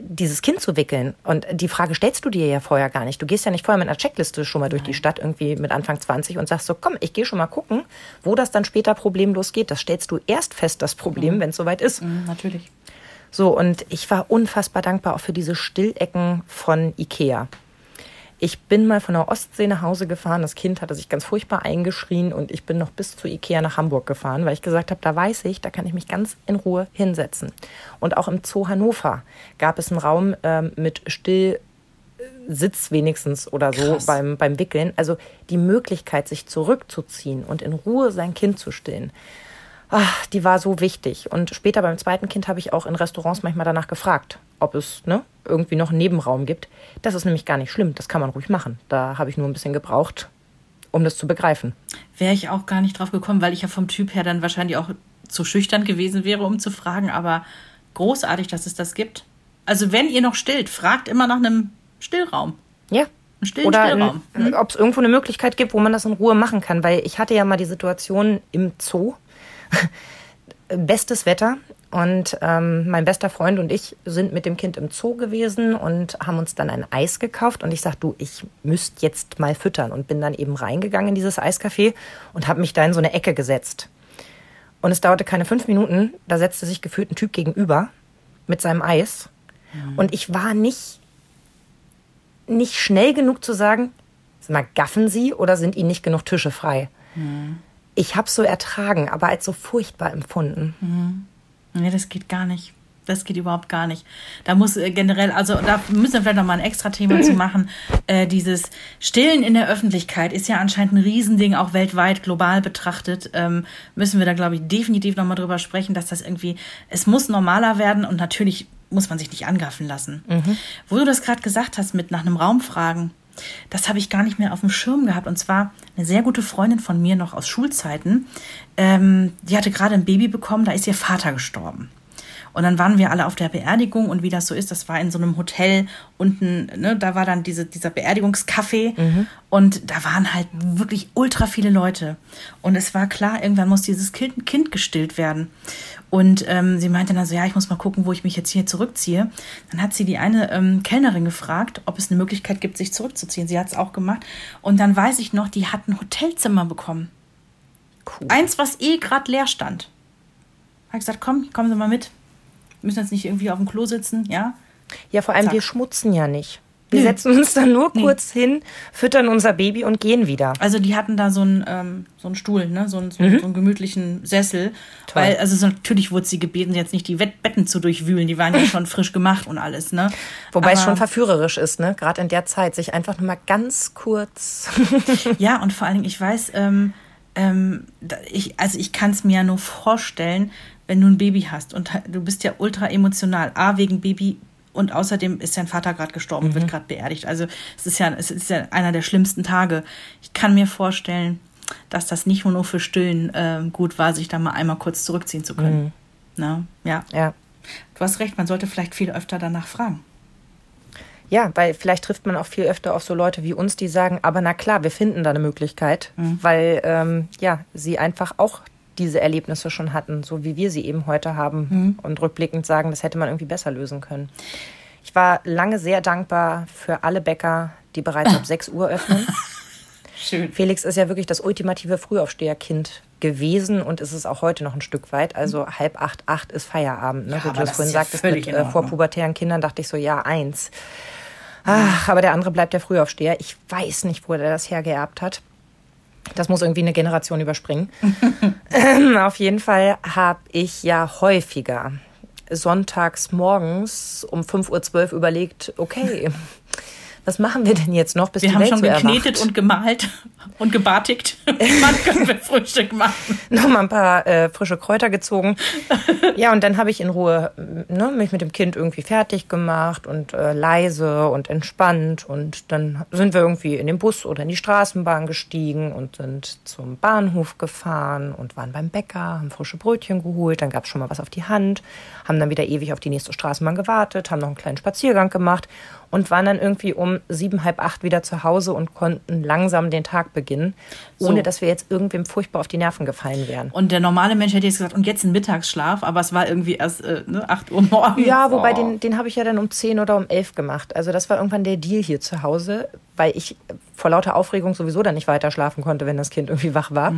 dieses Kind zu wickeln. Und die Frage stellst du dir ja vorher gar nicht. Du gehst ja nicht vorher mit einer Checkliste schon mal durch die Stadt irgendwie mit Anfang 20 und sagst so, komm, ich gehe schon mal gucken, wo das dann später problemlos geht. Das stellst du erst fest, das Problem, mhm. wenn es soweit ist. Mhm, natürlich. So, und ich war unfassbar dankbar auch für diese Stillecken von Ikea. Ich bin mal von der Ostsee nach Hause gefahren. Das Kind hatte sich ganz furchtbar eingeschrien und ich bin noch bis zu Ikea nach Hamburg gefahren, weil ich gesagt habe, da weiß ich, da kann ich mich ganz in Ruhe hinsetzen. Und auch im Zoo Hannover gab es einen Raum ähm, mit Stillsitz wenigstens oder so beim, beim Wickeln. Also die Möglichkeit, sich zurückzuziehen und in Ruhe sein Kind zu stillen ach, die war so wichtig. Und später beim zweiten Kind habe ich auch in Restaurants manchmal danach gefragt, ob es ne, irgendwie noch einen Nebenraum gibt. Das ist nämlich gar nicht schlimm, das kann man ruhig machen. Da habe ich nur ein bisschen gebraucht, um das zu begreifen. Wäre ich auch gar nicht drauf gekommen, weil ich ja vom Typ her dann wahrscheinlich auch zu schüchtern gewesen wäre, um zu fragen. Aber großartig, dass es das gibt. Also wenn ihr noch stillt, fragt immer nach einem Stillraum. Ja. Einen stillen Oder Stillraum. äh, ob es irgendwo eine Möglichkeit gibt, wo man das in Ruhe machen kann. Weil ich hatte ja mal die Situation im Zoo, bestes Wetter. Und ähm, mein bester Freund und ich sind mit dem Kind im Zoo gewesen und haben uns dann ein Eis gekauft. Und ich sagte, du, ich müsste jetzt mal füttern. Und bin dann eben reingegangen in dieses Eiscafé und habe mich da in so eine Ecke gesetzt. Und es dauerte keine fünf Minuten, da setzte sich gefühlt ein Typ gegenüber mit seinem Eis. Und ich war nicht, nicht schnell genug zu sagen, sag mal, gaffen Sie oder sind Ihnen nicht genug Tische frei? Ich habe so ertragen, aber als so furchtbar empfunden. Nee, das geht gar nicht. Das geht überhaupt gar nicht. Da muss äh, generell, also da müssen wir vielleicht noch mal ein extra Thema zu machen. Äh, dieses Stillen in der Öffentlichkeit ist ja anscheinend ein Riesending, auch weltweit, global betrachtet. Ähm, müssen wir da, glaube ich, definitiv noch mal drüber sprechen, dass das irgendwie, es muss normaler werden und natürlich muss man sich nicht angaffen lassen. Wo du das gerade gesagt hast, mit nach einem Raum fragen, das habe ich gar nicht mehr auf dem Schirm gehabt. Und zwar eine sehr gute Freundin von mir noch aus Schulzeiten. Ähm, die hatte gerade ein Baby bekommen, da ist ihr Vater gestorben. Und dann waren wir alle auf der Beerdigung und wie das so ist, das war in so einem Hotel unten, ne, da war dann diese, dieser Beerdigungscafé und da waren halt wirklich ultra viele Leute. Und es war klar, irgendwann muss dieses Kind, kind gestillt werden. Und ähm, sie meinte dann so, ja, ich muss mal gucken, wo ich mich jetzt hier zurückziehe. Dann hat sie die eine ähm, Kellnerin gefragt, ob es eine Möglichkeit gibt, sich zurückzuziehen. Sie hat es auch gemacht. Und dann weiß ich noch, die hat ein Hotelzimmer bekommen. Cool. Eins, was eh gerade leer stand. Hat gesagt, komm, kommen Sie mal mit. Wir müssen jetzt nicht irgendwie auf dem Klo sitzen, ja? Ja, vor allem, Zack. wir schmutzen ja nicht. Wir Nö. setzen uns dann nur kurz hin, füttern unser Baby und gehen wieder. Also die hatten da so einen, ähm, so einen Stuhl, ne? so, einen, so, einen- so einen gemütlichen Sessel. Toll. Weil, also so, natürlich wurde sie gebeten, jetzt nicht die Betten zu durchwühlen. Die waren ja schon frisch gemacht und alles. Ne? Wobei es Aber- schon verführerisch ist, ne? Gerade in der Zeit, sich einfach nur mal ganz kurz. Ja, und vor allen Dingen, ich weiß, ähm, ähm, ich, also ich kann es mir ja nur vorstellen, wenn du ein Baby hast und du bist ja ultra emotional. A, wegen Baby und außerdem ist dein Vater gerade gestorben, wird gerade beerdigt. Also es ist ja, es ist ja einer der schlimmsten Tage. Ich kann mir vorstellen, dass das nicht nur für Stillen ähm, gut war, sich da mal einmal kurz zurückziehen zu können. Na, ja, ja. du hast recht, man sollte vielleicht viel öfter danach fragen. Ja, weil vielleicht trifft man auch viel öfter auf so Leute wie uns, die sagen, aber na klar, wir finden da eine Möglichkeit, weil ähm, ja, sie einfach auch diese Erlebnisse schon hatten, so wie wir sie eben heute haben und rückblickend sagen, das hätte man irgendwie besser lösen können. Ich war lange sehr dankbar für alle Bäcker, die bereits ab 6 Uhr öffnen. Schön. Felix ist ja wirklich das ultimative Frühaufsteherkind gewesen und ist es auch heute noch ein Stück weit. Also halb acht, acht ist Feierabend. Ne? Ja, du das vorhin ja sagtest, mit äh, vorpubertären Kindern dachte ich so, ja, eins. Ach, aber der andere bleibt der Frühaufsteher. Ich weiß nicht, wo er das hergeerbt hat. Das muss irgendwie eine Generation überspringen. Auf jeden Fall habe ich ja häufiger sonntags morgens um 5.12 Uhr überlegt, okay, was machen wir denn jetzt noch, bis Wir die haben Welt schon so geknetet erwacht? und gemalt und gebartigt. Wann können wir Frühstück machen? nochmal ein paar äh, frische Kräuter gezogen. ja, und dann habe ich in Ruhe ne, mich mit dem Kind irgendwie fertig gemacht und äh, leise und entspannt. Und dann sind wir irgendwie in den Bus oder in die Straßenbahn gestiegen und sind zum Bahnhof gefahren und waren beim Bäcker, haben frische Brötchen geholt. Dann gab es schon mal was auf die Hand, haben dann wieder ewig auf die nächste Straßenbahn gewartet, haben noch einen kleinen Spaziergang gemacht und waren dann irgendwie um sieben, halb acht wieder zu Hause und konnten langsam den Tag beginnen, ohne So. dass wir jetzt irgendwem furchtbar auf die Nerven gefallen wären. Und der normale Mensch hätte jetzt gesagt, und jetzt ein Mittagsschlaf, aber es war irgendwie erst äh, ne, 8 Uhr morgens. Ja, wobei Oh. den, den habe ich ja dann um 10 oder um 11 gemacht. Also das war irgendwann der Deal hier zu Hause, weil ich vor lauter Aufregung sowieso dann nicht weiter schlafen konnte, wenn das Kind irgendwie wach war,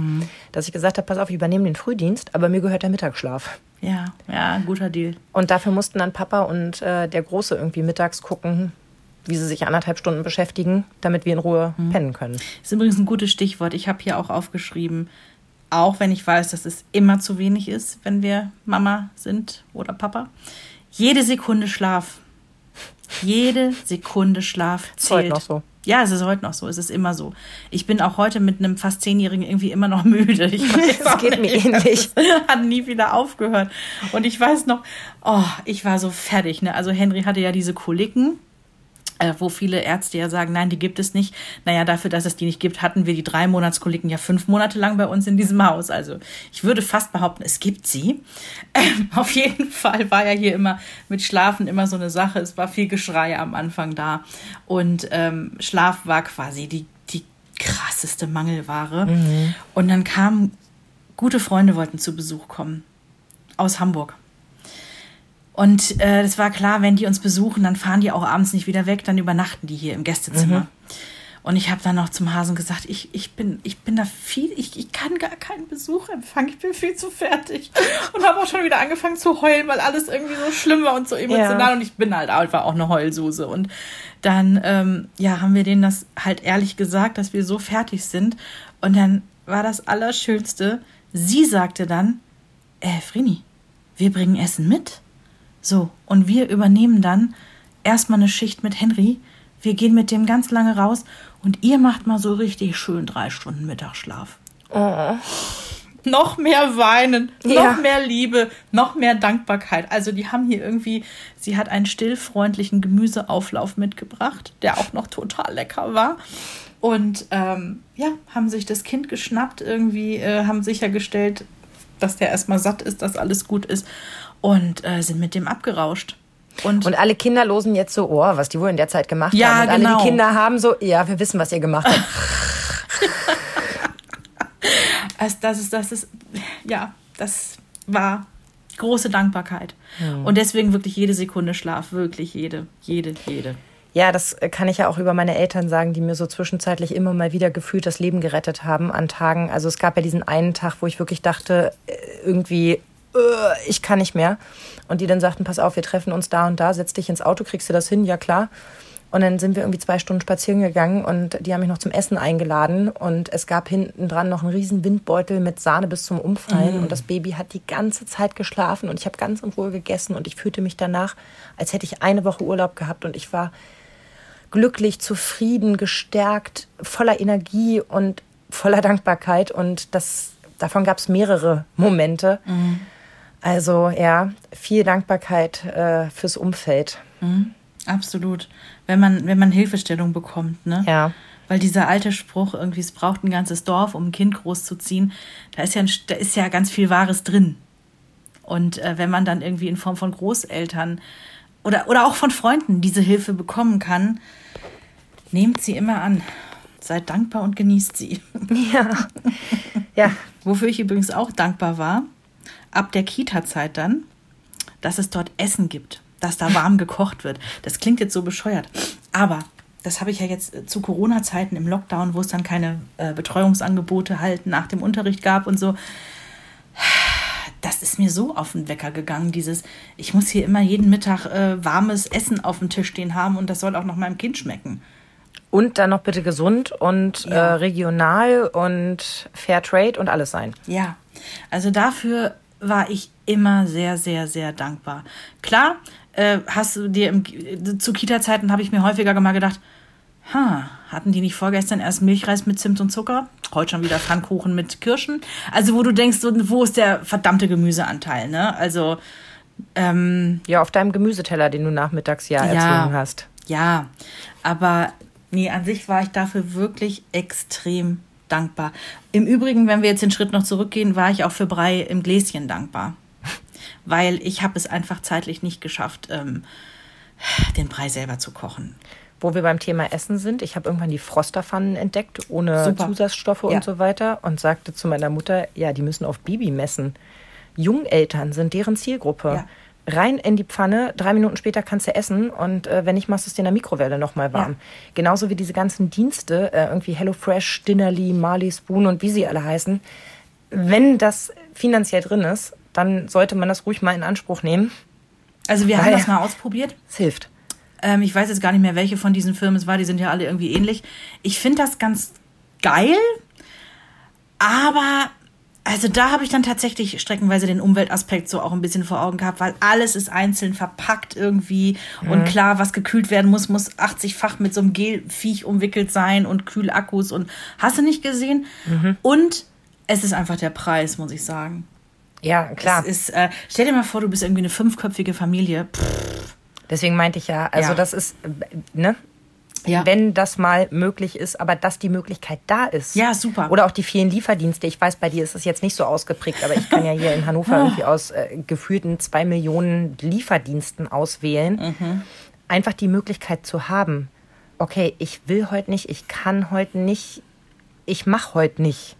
dass ich gesagt habe, pass auf, ich übernehme den Frühdienst, aber mir gehört der Mittagsschlaf. Ja, ja, ein guter Deal. Und dafür mussten dann Papa und äh, der Große irgendwie mittags gucken, wie sie sich anderthalb Stunden beschäftigen, damit wir in Ruhe mhm. pennen können. Ist übrigens ein gutes Stichwort. Ich habe hier auch aufgeschrieben, auch wenn ich weiß, dass es immer zu wenig ist, wenn wir Mama sind oder Papa. Jede Sekunde Schlaf. Jede Sekunde Schlaf zählt. Ist heute noch so. Ja, es ist heute noch so. Es ist immer so. Ich bin auch heute mit einem fast Zehnjährigen irgendwie immer noch müde. Ich weiß das geht mir ähnlich. Hat nie wieder aufgehört. Und ich weiß noch, oh, ich war so fertig. Ne? Also Henry hatte ja diese Koliken äh, wo viele Ärzte ja sagen, nein, die gibt es nicht. Naja, dafür, dass es die nicht gibt, hatten wir die drei Monatskoliken ja fünf Monate lang bei uns in diesem Haus. Also ich würde fast behaupten, es gibt sie. Ähm, auf jeden Fall war ja hier immer mit Schlafen immer so eine Sache. Es war viel Geschrei am Anfang da. Und ähm, Schlaf war quasi die, die krasseste Mangelware. Mhm. Und dann kamen gute Freunde wollten zu Besuch kommen aus Hamburg. Und äh, das war klar, wenn die uns besuchen, dann fahren die auch abends nicht wieder weg, dann übernachten die hier im Gästezimmer. Mhm. Und ich habe dann noch zum Hasen gesagt, ich, ich, bin, ich bin da viel, ich, ich kann gar keinen Besuch empfangen, ich bin viel zu fertig. Und habe auch schon wieder angefangen zu heulen, weil alles irgendwie so schlimm war und so emotional. Ja. Und ich bin halt einfach auch eine Heulsuse. Und dann ähm, ja, haben wir denen das halt ehrlich gesagt, dass wir so fertig sind. Und dann war das Allerschönste, sie sagte dann, äh, Frini, wir bringen Essen mit. So, und wir übernehmen dann erstmal eine Schicht mit Henry. Wir gehen mit dem ganz lange raus und ihr macht mal so richtig schön drei Stunden Mittagsschlaf. Oh. Noch mehr weinen, ja. noch mehr Liebe, noch mehr Dankbarkeit. Also die haben hier irgendwie, sie hat einen stillfreundlichen Gemüseauflauf mitgebracht, der auch noch total lecker war. Und ähm, ja, haben sich das Kind geschnappt, irgendwie äh, haben sichergestellt, dass der erstmal satt ist, dass alles gut ist und äh, sind mit dem abgerauscht. Und, und alle Kinder losen jetzt so, oh, was die wohl in der Zeit gemacht ja, haben. Und genau. alle die genau. Kinder haben so, ja, wir wissen, was ihr gemacht habt. also das ist, das ist, ja, das war große Dankbarkeit. Hm. Und deswegen wirklich jede Sekunde Schlaf, wirklich jede, jede, jede. Ja, das kann ich ja auch über meine Eltern sagen, die mir so zwischenzeitlich immer mal wieder gefühlt das Leben gerettet haben an Tagen. Also es gab ja diesen einen Tag, wo ich wirklich dachte, äh, irgendwie äh, ich kann nicht mehr. Und die dann sagten, pass auf, wir treffen uns da und da, setz dich ins Auto, kriegst du das hin? Ja, klar. Und dann sind wir irgendwie zwei Stunden spazieren gegangen und die haben mich noch zum Essen eingeladen. Und es gab hinten dran noch einen riesen Windbeutel mit Sahne bis zum Umfallen. Mm. Und das Baby hat die ganze Zeit geschlafen und ich habe ganz in Ruhe gegessen. Und ich fühlte mich danach, als hätte ich eine Woche Urlaub gehabt. Und ich war glücklich, zufrieden, gestärkt, voller Energie und voller Dankbarkeit. Und das, davon gab es mehrere Momente. Mm. Also ja, viel Dankbarkeit äh, fürs Umfeld. Mhm, absolut. Wenn man, wenn man Hilfestellung bekommt, ne? Ja. Weil dieser alte Spruch, irgendwie, es braucht ein ganzes Dorf, um ein Kind großzuziehen, da ist ja, ein, da ist ja ganz viel Wahres drin. Und äh, wenn man dann irgendwie in Form von Großeltern oder, oder auch von Freunden diese Hilfe bekommen kann, nehmt sie immer an. Seid dankbar und genießt sie. Ja. ja. Wofür ich übrigens auch dankbar war, ab der Kita-Zeit dann, dass es dort Essen gibt, dass da warm gekocht wird. Das klingt jetzt so bescheuert, aber das habe ich ja jetzt äh, zu Corona-Zeiten im Lockdown, wo es dann keine äh, Betreuungsangebote halt nach dem Unterricht gab und so. Das ist mir so auf den Wecker gegangen, dieses, ich muss hier immer jeden Mittag äh, warmes Essen auf dem Tisch stehen haben und das soll auch noch meinem Kind schmecken. Und dann noch bitte gesund und ja. äh, regional und Fair Trade und alles sein. Ja, also dafür war ich immer sehr, sehr, sehr dankbar. Klar, äh, hast du dir im, zu Kita-Zeiten habe ich mir häufiger mal gedacht, ha, hatten die nicht vorgestern erst Milchreis mit Zimt und Zucker? Heute schon wieder Pfannkuchen mit Kirschen. Also wo du denkst, wo ist der verdammte Gemüseanteil, ne? Also ähm, ja, auf deinem Gemüseteller, den du nachmittags ja, ja erzwungen hast. Ja, aber nee, an sich war ich dafür wirklich extrem dankbar. Im Übrigen, wenn wir jetzt den Schritt noch zurückgehen, war ich auch für Brei im Gläschen dankbar. Weil ich habe es einfach zeitlich nicht geschafft, ähm, den Brei selber zu kochen. Wo wir beim Thema Essen sind, ich habe irgendwann die Frosterpfannen entdeckt, ohne Super. Zusatzstoffe ja. und so weiter und sagte zu meiner Mutter, ja, die müssen auf Bibi messen. Jungeltern sind deren Zielgruppe. Ja rein in die Pfanne, drei Minuten später kannst du essen und äh, wenn nicht, machst du es dir in der Mikrowelle nochmal warm. Ja. Genauso wie diese ganzen Dienste, äh, irgendwie HelloFresh, Dinnerly, Marley Spoon und wie sie alle heißen. Wenn das finanziell drin ist, dann sollte man das ruhig mal in Anspruch nehmen. Also wir haben das mal ausprobiert. Es hilft. Ähm, ich weiß jetzt gar nicht mehr, welche von diesen Firmen es war. Die sind ja alle irgendwie ähnlich. Ich finde das ganz geil, aber also da habe ich dann tatsächlich streckenweise den Umweltaspekt so auch ein bisschen vor Augen gehabt, weil alles ist einzeln verpackt irgendwie und klar, was gekühlt werden muss, muss 80-fach mit so einem Gelviech umwickelt sein und Kühlakkus und hast du nicht gesehen? Und es ist einfach der Preis, muss ich sagen. Ja, klar. Es ist, äh, stell dir mal vor, du bist irgendwie eine fünfköpfige Familie. Pff, Deswegen meinte ich ja, also Ja. das ist, äh, ne? Ja. Wenn das mal möglich ist, aber dass die Möglichkeit da ist. Ja, super. Oder auch die vielen Lieferdienste. Ich weiß, bei dir ist es jetzt nicht so ausgeprägt, aber ich kann ja hier in Hannover irgendwie aus äh, gefühlten zwei Millionen Lieferdiensten auswählen. Einfach die Möglichkeit zu haben, okay, ich will heute nicht, ich kann heute nicht, ich mache heute nicht.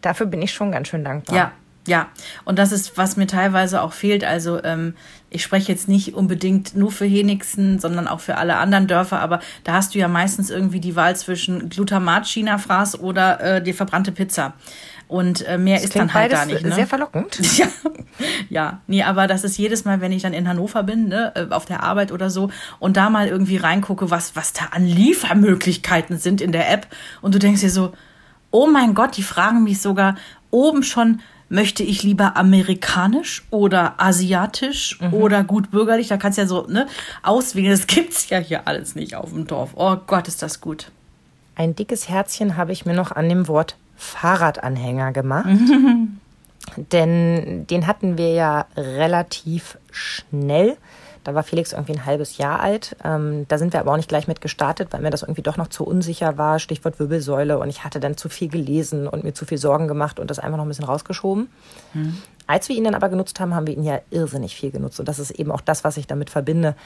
Dafür bin ich schon ganz schön dankbar. Ja, ja. Und das ist, was mir teilweise auch fehlt. Also ähm, ich spreche jetzt nicht unbedingt nur für Henigsen, sondern auch für alle anderen Dörfer. Aber da hast du ja meistens irgendwie die Wahl zwischen Glutamat, China-Fraß oder äh, die verbrannte Pizza. Und äh, mehr ist Klingt dann halt da nicht. Ne? sehr verlockend. Ja, ja, nee, aber das ist jedes Mal, wenn ich dann in Hannover bin, ne, äh, auf der Arbeit oder so, und da mal irgendwie reingucke, was, was da an Liefermöglichkeiten sind in der App. Und du denkst dir so, oh mein Gott, die fragen mich sogar oben schon, möchte ich lieber amerikanisch oder asiatisch oder gut bürgerlich? Da kannst du ja so ne, auswählen. Das gibt's ja hier alles nicht auf dem Dorf. Oh Gott, ist das gut. Ein dickes Herzchen habe ich mir noch an dem Wort Fahrradanhänger gemacht. Denn den hatten wir ja relativ schnell. Da war Felix irgendwie ein halbes Jahr alt. Ähm, da sind wir aber auch nicht gleich mit gestartet, weil mir das irgendwie doch noch zu unsicher war. Stichwort Wirbelsäule. Und ich hatte dann zu viel gelesen und mir zu viel Sorgen gemacht und das einfach noch ein bisschen rausgeschoben. Als wir ihn dann aber genutzt haben, haben wir ihn ja irrsinnig viel genutzt. Und das ist eben auch das, was ich damit verbinde.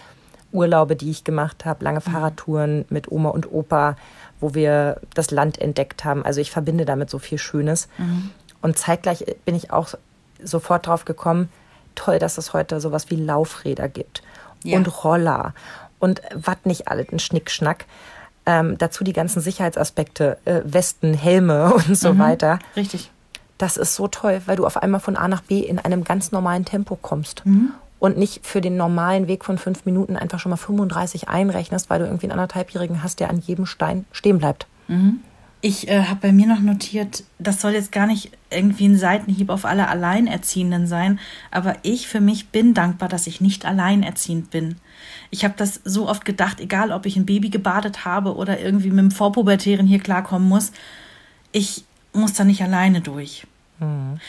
Urlaube, die ich gemacht habe, lange Fahrradtouren mit Oma und Opa, wo wir das Land entdeckt haben. Also ich verbinde damit so viel Schönes. Und zeitgleich bin ich auch sofort drauf gekommen, toll, dass es heute sowas wie Laufräder gibt Ja. und Roller und was nicht alles, ein Schnickschnack. Ähm, dazu die ganzen Sicherheitsaspekte, äh, Westen, Helme und so weiter. Richtig. Das ist so toll, weil du auf einmal von A nach B in einem ganz normalen Tempo kommst. Und nicht für den normalen Weg von fünf Minuten einfach schon mal 35 einrechnest, weil du irgendwie einen anderthalbjährigen hast, der an jedem Stein stehen bleibt. Ich äh, habe bei mir noch notiert, das soll jetzt gar nicht irgendwie ein Seitenhieb auf alle Alleinerziehenden sein, aber ich für mich bin dankbar, dass ich nicht alleinerziehend bin. Ich habe das so oft gedacht, egal ob ich ein Baby gebadet habe oder irgendwie mit dem Vorpubertären hier klarkommen muss, ich muss da nicht alleine durch.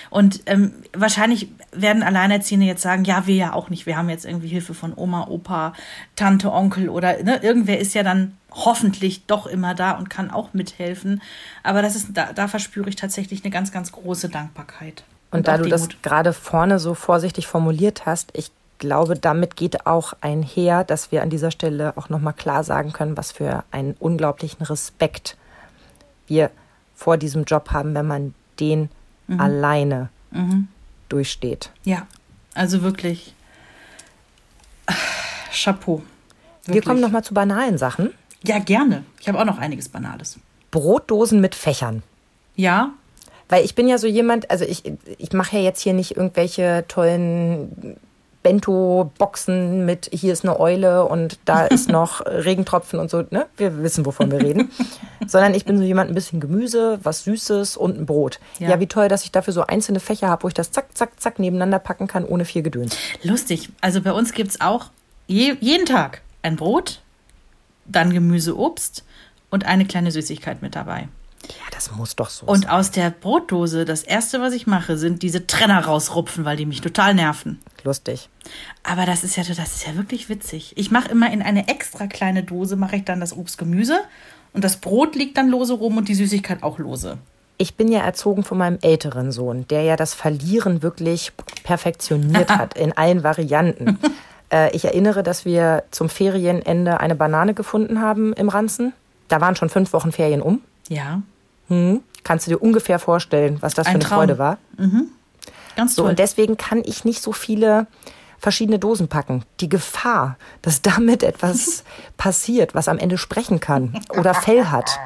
Und ähm, wahrscheinlich werden Alleinerziehende jetzt sagen, ja, wir ja auch nicht. Wir haben jetzt irgendwie Hilfe von Oma, Opa, Tante, Onkel oder ne, irgendwer ist ja dann hoffentlich doch immer da und kann auch mithelfen. Aber das ist, da, da verspüre ich tatsächlich eine ganz, ganz große Dankbarkeit. Und da auch du das gerade vorne so vorsichtig formuliert hast, ich glaube, damit geht auch einher, dass wir an dieser Stelle auch nochmal klar sagen können, was für einen unglaublichen Respekt wir vor diesem Job haben, wenn man den Mhm. alleine durchsteht. Ja, also wirklich Chapeau. Wir Wirklich. kommen nochmal zu banalen Sachen. Ja, gerne. Ich habe auch noch einiges Banales. Brotdosen mit Fächern. Ja, Weil ich bin ja so jemand, also ich, ich mache ja jetzt hier nicht irgendwelche tollen Bento-Boxen mit hier ist eine Eule und da ist noch Regentropfen und so, ne? Wir wissen, wovon wir reden. Sondern ich bin so jemand, ein bisschen Gemüse, was Süßes und ein Brot. Ja, Ja. wie toll, dass ich dafür so einzelne Fächer habe, wo ich das zack, zack, zack nebeneinander packen kann, ohne viel Gedöns. lustig. Also bei uns gibt es auch je, jeden Tag ein Brot, dann Gemüse, Obst und eine kleine Süßigkeit mit dabei. Ja, das muss doch so Und sein. aus der Brotdose, das erste, was ich mache, sind diese Trenner rausrupfen, weil die mich total nerven. Lustig. Aber das ist ja, das ist ja wirklich witzig. Ich mache immer in eine extra kleine Dose, mache ich dann das Obst, Gemüse und das Brot liegt dann lose rum und die Süßigkeit auch lose. Ich bin ja erzogen von meinem älteren Sohn, der ja das Verlieren wirklich perfektioniert hat in allen Varianten. Äh, ich erinnere, dass wir zum Ferienende eine Banane gefunden haben im Ranzen. Da waren schon fünf Wochen Ferien um. Ja, Hm. Kannst du dir ungefähr vorstellen, was das für Ein eine Traum. Freude war? ganz So, toll. und deswegen kann ich nicht so viele verschiedene Dosen packen. Die Gefahr, dass damit etwas passiert, was am Ende sprechen kann oder Fell hat.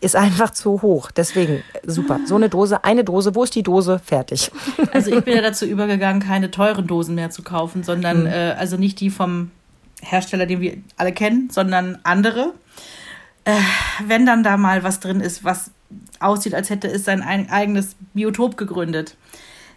Ist einfach zu hoch. Deswegen, äh, super. So eine Dose, eine Dose, wo ist die Dose? Fertig. Also ich bin ja dazu übergegangen, keine teuren Dosen mehr zu kaufen, sondern äh, also nicht die vom Hersteller, den wir alle kennen, sondern andere. Äh, wenn dann da mal was drin ist, was aussieht, als hätte es sein ein eigenes Biotop gegründet,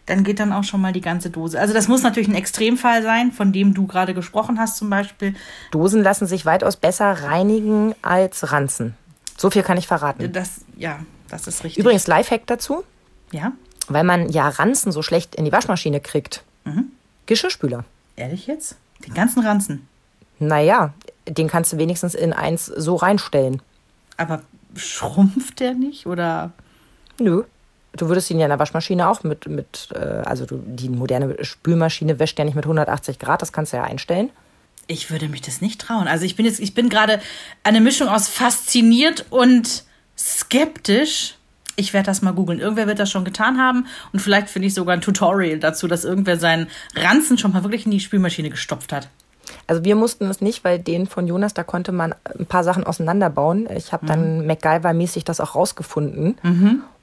dann geht dann auch schon mal die ganze Dose. Also das muss natürlich ein Extremfall sein, von dem du gerade gesprochen hast zum Beispiel. Dosen lassen sich weitaus besser reinigen als Ranzen. So viel kann ich verraten. Das, ja, das ist richtig. Übrigens, Lifehack dazu, Ja? weil man ja Ranzen so schlecht in die Waschmaschine kriegt. Geschirrspüler. Ehrlich jetzt? Den ganzen Ranzen. Naja, den kannst du wenigstens in eins so reinstellen. Aber schrumpft der nicht? Oder Nö. Du würdest ihn ja in der Waschmaschine auch mit, mit äh, also du, die moderne Spülmaschine wäscht ja nicht mit 180 Grad, das kannst du ja einstellen. Ich würde mich das nicht trauen. Also ich bin jetzt, ich bin gerade eine Mischung aus fasziniert und skeptisch. Ich werde das mal googeln. Irgendwer wird das schon getan haben und vielleicht finde ich sogar ein Tutorial dazu, dass irgendwer seinen Ranzen schon mal wirklich in die Spülmaschine gestopft hat. Also wir mussten es nicht, weil den von Jonas, da konnte man ein paar Sachen auseinanderbauen. Ich habe dann MacGyver-mäßig das auch rausgefunden.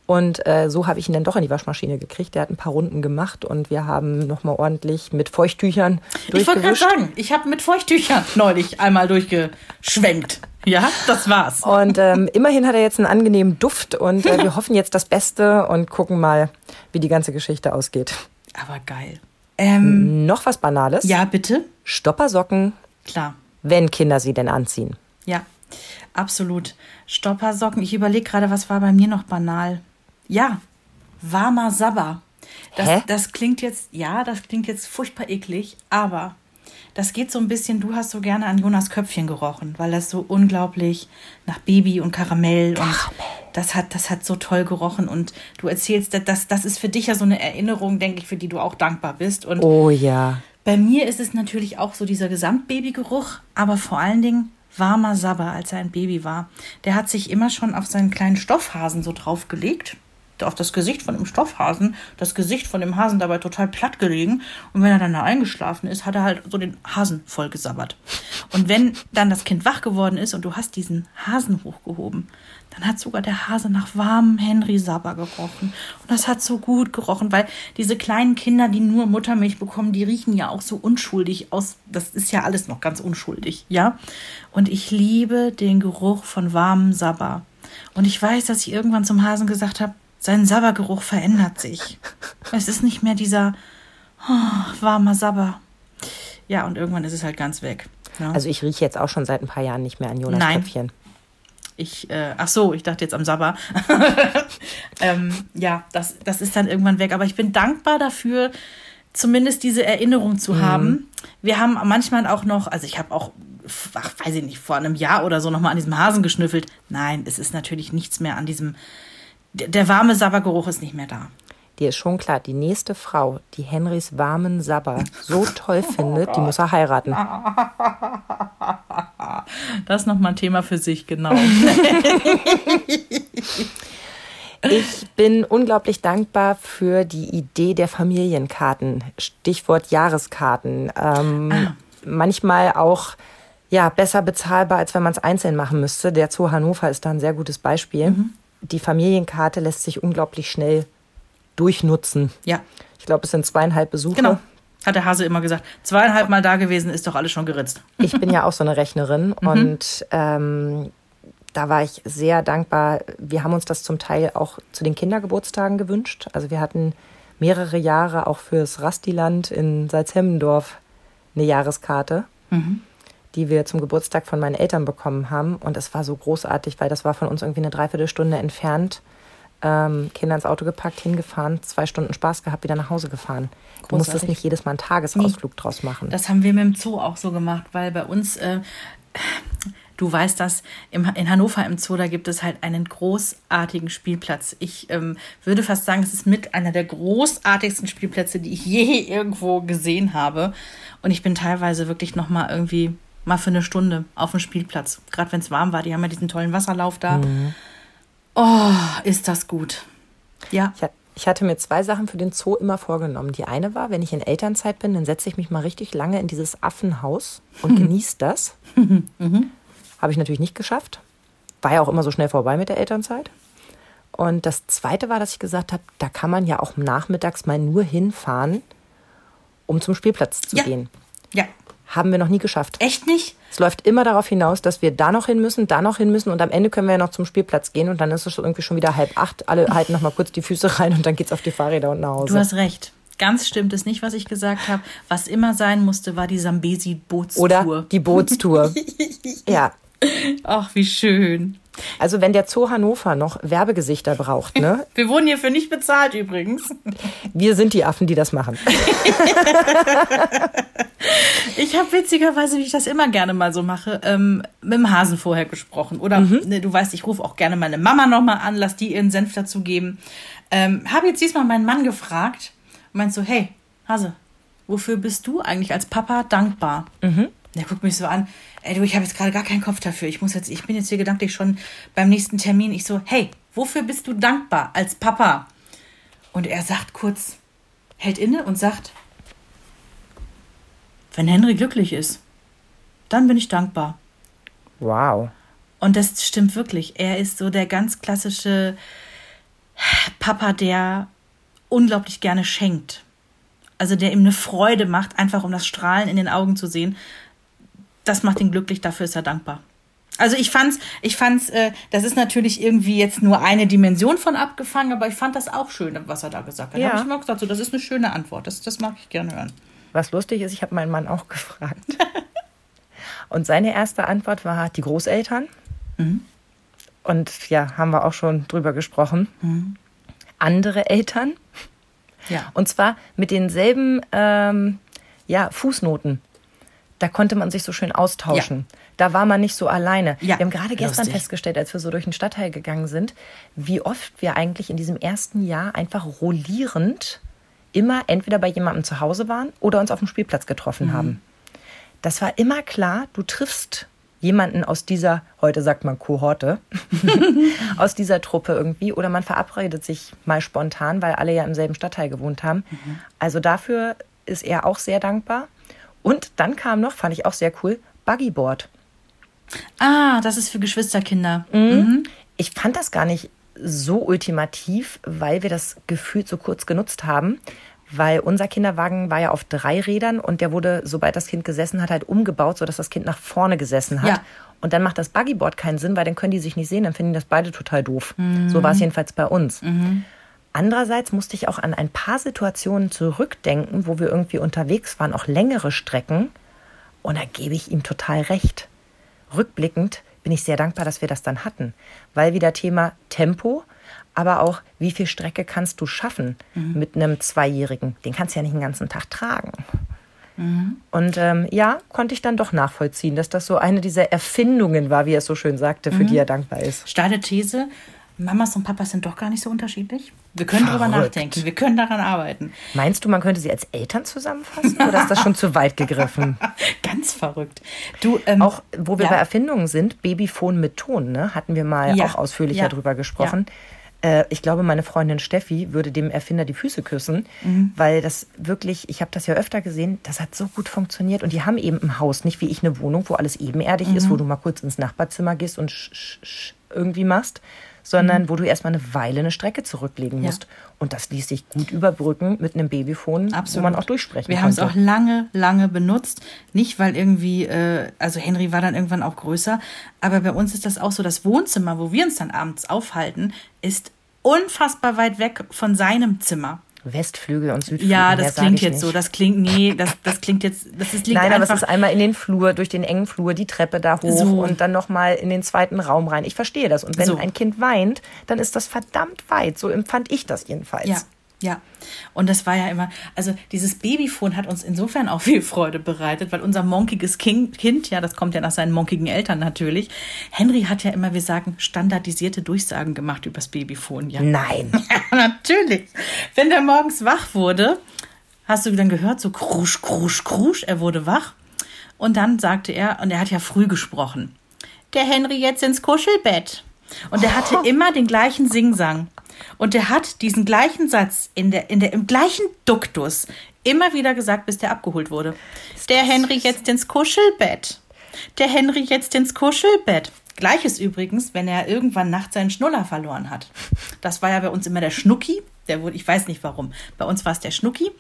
Und äh, so habe ich ihn dann doch in die Waschmaschine gekriegt. Der hat ein paar Runden gemacht und wir haben nochmal ordentlich mit Feuchttüchern Ich wollte gerade durchgewischt. sagen, ich habe mit Feuchttüchern neulich einmal durchgeschwenkt. Ja, das war's. Und ähm, immerhin hat er jetzt einen angenehmen Duft und äh, wir hoffen jetzt das Beste und gucken mal, wie die ganze Geschichte ausgeht. Aber geil. Ähm, Noch was Banales? ja, bitte? Stoppersocken, Klar. wenn Kinder sie denn anziehen. Ja, absolut. Stoppersocken. Ich überlege gerade, was war bei mir noch banal. Ja, warmer Sabber. Das, Hä? das klingt jetzt, ja, das klingt jetzt furchtbar eklig, aber das geht so ein bisschen, du hast so gerne an Jonas Köpfchen gerochen, weil das so unglaublich nach Baby und Karamell und das hat, das hat so toll gerochen und du erzählst, das, das ist für dich ja so eine Erinnerung, denke ich, für die du auch dankbar bist und Oh ja. bei mir ist es natürlich auch so dieser Gesamtbabygeruch, aber vor allen Dingen warmer Sabber, als er ein Baby war. Der hat sich immer schon auf seinen kleinen Stoffhasen so draufgelegt, auf das Gesicht von dem Stoffhasen, das Gesicht von dem Hasen dabei total platt gelegen. Und wenn er dann da eingeschlafen ist, hat er halt so den Hasen voll gesabbert. Und wenn dann das Kind wach geworden ist und du hast diesen Hasen hochgehoben, dann hat sogar der Hase nach warmem Henry Sabber gerochen. Und das hat so gut gerochen, weil diese kleinen Kinder, die nur Muttermilch bekommen, die riechen ja auch so unschuldig aus. Das ist ja alles noch ganz unschuldig, ja? Und ich liebe den Geruch von warmem Sabber. Und ich weiß, dass ich irgendwann zum Hasen gesagt habe, sein Sabbergeruch verändert sich. Es ist nicht mehr dieser oh, warmer Sabber. Ja, und irgendwann ist es halt ganz weg. Ne? Also ich rieche jetzt auch schon seit ein paar Jahren nicht mehr an Jonas Nein. Köpfchen. Ich, äh, ach so, ich dachte jetzt am Sabber. ähm, ja, das, das ist dann irgendwann weg. Aber ich bin dankbar dafür, zumindest diese Erinnerung zu haben. Wir haben manchmal auch noch, also ich habe auch, ach, weiß ich nicht, vor einem Jahr oder so nochmal an diesem Hasen geschnüffelt. Nein, es ist natürlich nichts mehr an diesem, der, warme Sabbergeruch ist nicht mehr da. Dir ist schon klar, die nächste Frau, die Henrys warmen Sabber so toll Oh findet, die muss er heiraten. Das ist nochmal ein Thema für sich, genau. Ich bin unglaublich dankbar für die Idee der Familienkarten. Stichwort Jahreskarten. Ähm, Ah. Manchmal auch ja, besser bezahlbar, als wenn man es einzeln machen müsste. Der Zoo Hannover ist da ein sehr gutes Beispiel. Mhm. Die Familienkarte lässt sich unglaublich schnell durchnutzen. ja, Ich glaube, es sind zweieinhalb Besuche. genau. Hat der Hase immer gesagt. Zweieinhalb Mal da gewesen, ist doch alles schon geritzt. Ich bin ja auch so eine Rechnerin Mhm. und ähm, da war ich sehr dankbar. Wir haben uns das zum Teil auch zu den Kindergeburtstagen gewünscht. Also wir hatten mehrere Jahre auch fürs Rastiland in Salzhemmendorf eine Jahreskarte, Mhm. Die wir zum Geburtstag von meinen Eltern bekommen haben. Und es war so großartig, weil das war von uns irgendwie eine Dreiviertelstunde entfernt. Ähm, Kinder ins Auto gepackt, hingefahren, zwei Stunden Spaß gehabt, wieder nach Hause gefahren. Du musstest Großartig. nicht jedes Mal einen Tagesausflug draus machen. Das haben wir mit dem Zoo auch so gemacht, weil bei uns, äh, du weißt das, im, in Hannover im Zoo, da gibt es halt einen großartigen Spielplatz. Ich ähm, würde fast sagen, es ist mit einer der großartigsten Spielplätze, die ich je irgendwo gesehen habe. Und ich bin teilweise wirklich noch mal irgendwie mal für eine Stunde auf dem Spielplatz. Gerade wenn es warm war, die haben ja diesen tollen Wasserlauf da. Oh, ist das gut. Ja. Ich, ich hatte mir zwei Sachen für den Zoo immer vorgenommen. Die eine war, wenn ich in Elternzeit bin, dann setze ich mich mal richtig lange in dieses Affenhaus und genieße das. Habe ich natürlich nicht geschafft. war ja auch immer so schnell vorbei mit der Elternzeit. Und das Zweite war, dass ich gesagt habe, da kann man ja auch nachmittags mal nur hinfahren, um zum Spielplatz zu Ja. gehen. Ja. Haben wir noch nie geschafft. Echt nicht? Es läuft immer darauf hinaus, dass wir da noch hin müssen, da noch hin müssen und am Ende können wir ja noch zum Spielplatz gehen und dann ist es irgendwie schon wieder halb acht. Alle halten noch mal kurz die Füße rein und dann geht's auf die Fahrräder und nach Hause. Du hast recht. Ganz stimmt es nicht, was ich gesagt habe. Was immer sein musste, war die Sambesi-Bootstour. Oder die Bootstour. ja. Ach, wie schön. Also wenn der Zoo Hannover noch Werbegesichter braucht, ne? Wir wurden hierfür nicht bezahlt übrigens. Wir sind die Affen, die das machen. Ich habe witzigerweise, wie ich das immer gerne mal so mache, ähm, mit dem Hasen vorher gesprochen. Oder ne, du weißt, ich rufe auch gerne meine Mama nochmal an, lass die ihren Senf dazu geben. Ähm, habe jetzt diesmal meinen Mann gefragt und meinst so, hey, Hase, wofür bist du eigentlich als Papa dankbar? Der guckt mich so an, ey du, ich habe jetzt gerade gar keinen Kopf dafür. Ich muss jetzt, ich bin jetzt hier gedanklich schon beim nächsten Termin. Ich so, hey, wofür bist du dankbar als Papa? Und er sagt kurz, hält inne und sagt, wenn Henry glücklich ist, dann bin ich dankbar. Wow. Und das stimmt wirklich. Er ist so der ganz klassische Papa, der unglaublich gerne schenkt. Also der ihm eine Freude macht, einfach um das Strahlen in den Augen zu sehen. Das macht ihn glücklich, dafür ist er dankbar. Also ich fand's, ich fand's, äh, das ist natürlich irgendwie jetzt nur eine Dimension von abgefangen, aber ich fand das auch schön, was er da gesagt hat. Ja. habe ich auch gesagt, so, das ist eine schöne Antwort. Das, das mag ich gerne hören. Was lustig ist, ich habe meinen Mann auch gefragt. Und seine erste Antwort war die Großeltern. Und ja, haben wir auch schon drüber gesprochen. Andere Eltern. Ja. Und zwar mit denselben ähm, ja, Fußnoten. Da konnte man sich so schön austauschen. Da war man nicht so alleine. Ja, Wir haben gerade gestern lustig. festgestellt, als wir so durch den Stadtteil gegangen sind, wie oft wir eigentlich in diesem ersten Jahr einfach rollierend immer entweder bei jemandem zu Hause waren oder uns auf dem Spielplatz getroffen haben. Das war immer klar, du triffst jemanden aus dieser, heute sagt man Kohorte, aus dieser Truppe irgendwie oder man verabredet sich mal spontan, weil alle ja im selben Stadtteil gewohnt haben. Also dafür ist er auch sehr dankbar. Und dann kam noch, fand ich auch sehr cool, Buggyboard. Ah, das ist für Geschwisterkinder. Ich fand das gar nicht so ultimativ, weil wir das gefühlt so kurz genutzt haben. Weil unser Kinderwagen war ja auf drei Rädern und der wurde, sobald das Kind gesessen hat, halt umgebaut, sodass das Kind nach vorne gesessen hat. Ja. Und dann macht das Buggyboard keinen Sinn, weil dann können die sich nicht sehen, dann finden die das beide total doof. So war es jedenfalls bei uns. Andererseits musste ich auch an ein paar Situationen zurückdenken, wo wir irgendwie unterwegs waren, auch längere Strecken. Und da gebe ich ihm total recht. Rückblickend bin ich sehr dankbar, dass wir das dann hatten, weil wieder Thema Tempo, aber auch wie viel Strecke kannst du schaffen mit einem Zweijährigen? Den kannst du ja nicht den ganzen Tag tragen. Und ähm, ja, konnte ich dann doch nachvollziehen, dass das so eine dieser Erfindungen war, wie er es so schön sagte, für die er dankbar ist. Steile These, Mamas und Papas sind doch gar nicht so unterschiedlich. Wir können drüber Verrückt. nachdenken, wir können daran arbeiten. Meinst du, man könnte sie als Eltern zusammenfassen oder ist das schon zu weit gegriffen? Ganz verrückt. Du, ähm, Auch wo wir ja. bei Erfindungen sind, Babyphone mit Ton, ne? hatten wir mal Ja. auch ausführlicher Ja. drüber gesprochen. Äh, ich glaube, meine Freundin Steffi würde dem Erfinder die Füße küssen, weil das wirklich, ich habe das ja öfter gesehen, das hat so gut funktioniert. Und die haben eben im Haus nicht wie ich eine Wohnung, wo alles ebenerdig ist, wo du mal kurz ins Nachbarzimmer gehst und sch, sch, sch irgendwie machst, sondern wo du erstmal eine Weile eine Strecke zurücklegen Ja. musst. Und das ließ sich gut überbrücken mit einem Babyphone, wo man auch durchsprechen Wir haben es auch lange, lange benutzt. Nicht, weil irgendwie, äh, also Henry war dann irgendwann auch größer, aber bei uns ist das auch so, das Wohnzimmer, wo wir uns dann abends aufhalten, ist unfassbar weit weg von seinem Zimmer. Westflügel und Südflügel. Ja, das klingt jetzt nicht. so, das klingt, nee, das, das klingt jetzt, das ist, Nein, aber es ist einmal in den Flur, durch den engen Flur, die Treppe da hoch So. und dann nochmal in den zweiten Raum rein. Ich verstehe das. Und wenn So. ein Kind weint, dann ist das verdammt weit. So empfand ich das jedenfalls. Ja, ja. Und das war ja immer, also dieses Babyphone hat uns insofern auch viel Freude bereitet, weil unser monkiges Kind, ja, das kommt ja nach seinen monkigen Eltern natürlich, Henry hat ja immer, wir sagen, standardisierte Durchsagen gemacht übers Babyphone, ja. Nein. Ja, natürlich. Wenn der morgens wach wurde, hast du dann gehört, so krusch, krusch, krusch, er wurde wach. Und dann sagte er, und er hat ja früh gesprochen, der Henry jetzt ins Kuschelbett. Und er hatte immer den gleichen Singsang. Und er hat diesen gleichen Satz in der, in der, im gleichen Duktus immer wieder gesagt, bis der abgeholt wurde. Der Henry jetzt ins Kuschelbett. Der Henry jetzt ins Kuschelbett. Gleiches übrigens, wenn er irgendwann nachts seinen Schnuller verloren hat. Das war ja bei uns immer der Schnucki. Der wurde, ich weiß nicht warum. Bei uns war es der Schnucki.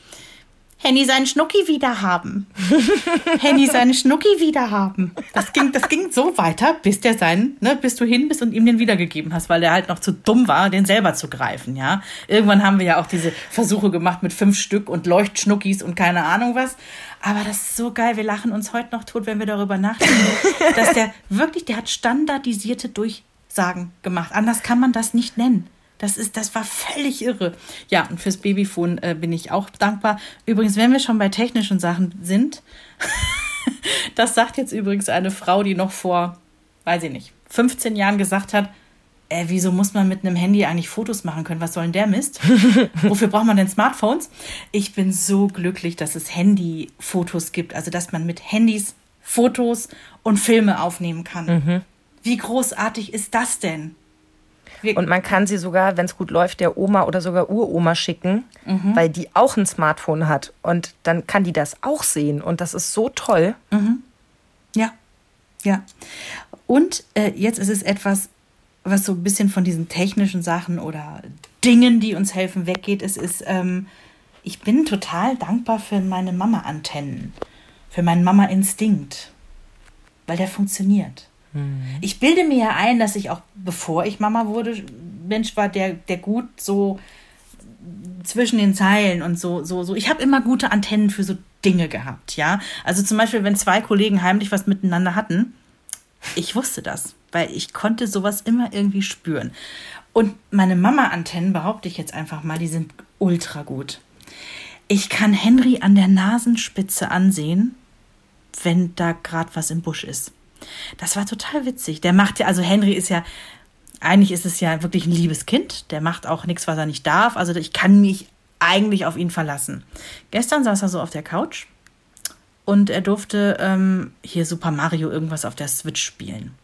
Henny seinen Schnucki wieder haben. Henny seinen Schnucki wieder haben. Das ging, das ging so weiter, bis der seinen, ne, bis du hin bist und ihm den wiedergegeben hast, weil der halt noch zu dumm war, den selber zu greifen, ja. Irgendwann haben wir ja auch diese Versuche gemacht mit fünf Stück und Leuchtschnuckis und keine Ahnung was. Aber das ist so geil. Wir lachen uns heute noch tot, wenn wir darüber nachdenken, dass der wirklich, der hat standardisierte Durchsagen gemacht. Anders kann man das nicht nennen. Das ist, das war völlig irre. Ja, und fürs Babyphone äh, bin ich auch dankbar. Übrigens, wenn wir schon bei technischen Sachen sind, das sagt jetzt übrigens eine Frau, die noch vor, weiß ich nicht, 15 Jahren gesagt hat, äh, wieso muss man mit einem Handy eigentlich Fotos machen können? Was soll denn der Mist? Wofür braucht man denn Smartphones? Ich bin so glücklich, dass es Handy-Fotos gibt, also dass man mit Handys Fotos und Filme aufnehmen kann. Mhm. Wie großartig ist das denn? Und man kann sie sogar, wenn es gut läuft, der Oma oder sogar Uroma schicken, Mhm. weil die auch ein Smartphone hat. Und dann kann die das auch sehen. Und das ist so toll. Ja, ja. Und äh, jetzt ist es etwas, was so ein bisschen von diesen technischen Sachen oder Dingen, die uns helfen, weggeht. Es ist, ähm, ich bin total dankbar für meine Mama-Antennen, für meinen Mama-Instinkt, weil der funktioniert. Ich bilde mir ja ein, dass ich auch, bevor ich Mama wurde, Mensch war, der, der gut so zwischen den Zeilen und so, so, so. Ich habe immer gute Antennen für so Dinge gehabt, ja. Also zum Beispiel, wenn zwei Kollegen heimlich was miteinander hatten, ich wusste das, weil ich konnte sowas immer irgendwie spüren. Und meine Mama-Antennen, behaupte ich jetzt einfach mal, die sind ultra gut. Ich kann Henry an der Nasenspitze ansehen, wenn da gerade was im Busch ist. Das war total witzig. Der macht ja, also Henry ist ja, eigentlich ist es ja wirklich ein liebes Kind. Der macht auch nichts, was er nicht darf. Also ich kann mich eigentlich auf ihn verlassen. Gestern saß er so auf der Couch und er durfte ähm, hier Super Mario irgendwas auf der Switch spielen.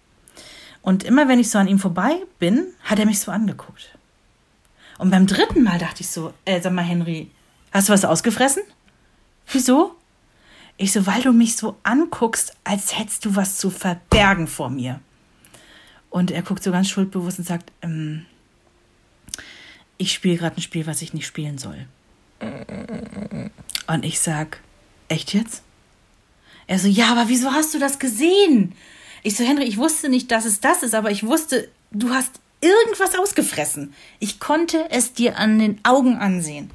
Und immer wenn ich so an ihm vorbei bin, hat er mich so angeguckt. Und beim dritten Mal dachte ich so, äh, sag mal, Henry, hast du was ausgefressen? Wieso? Ich so, weil du mich so anguckst, als hättest du was zu verbergen vor mir. Und er guckt so ganz schuldbewusst und sagt, ähm, ich spiele gerade ein Spiel, was ich nicht spielen soll. Und ich sag, echt jetzt? Er so, ja, aber wieso hast du das gesehen? Ich so, Henry, ich wusste nicht, dass es das ist, aber ich wusste, du hast irgendwas ausgefressen. Ich konnte es dir an den Augen ansehen.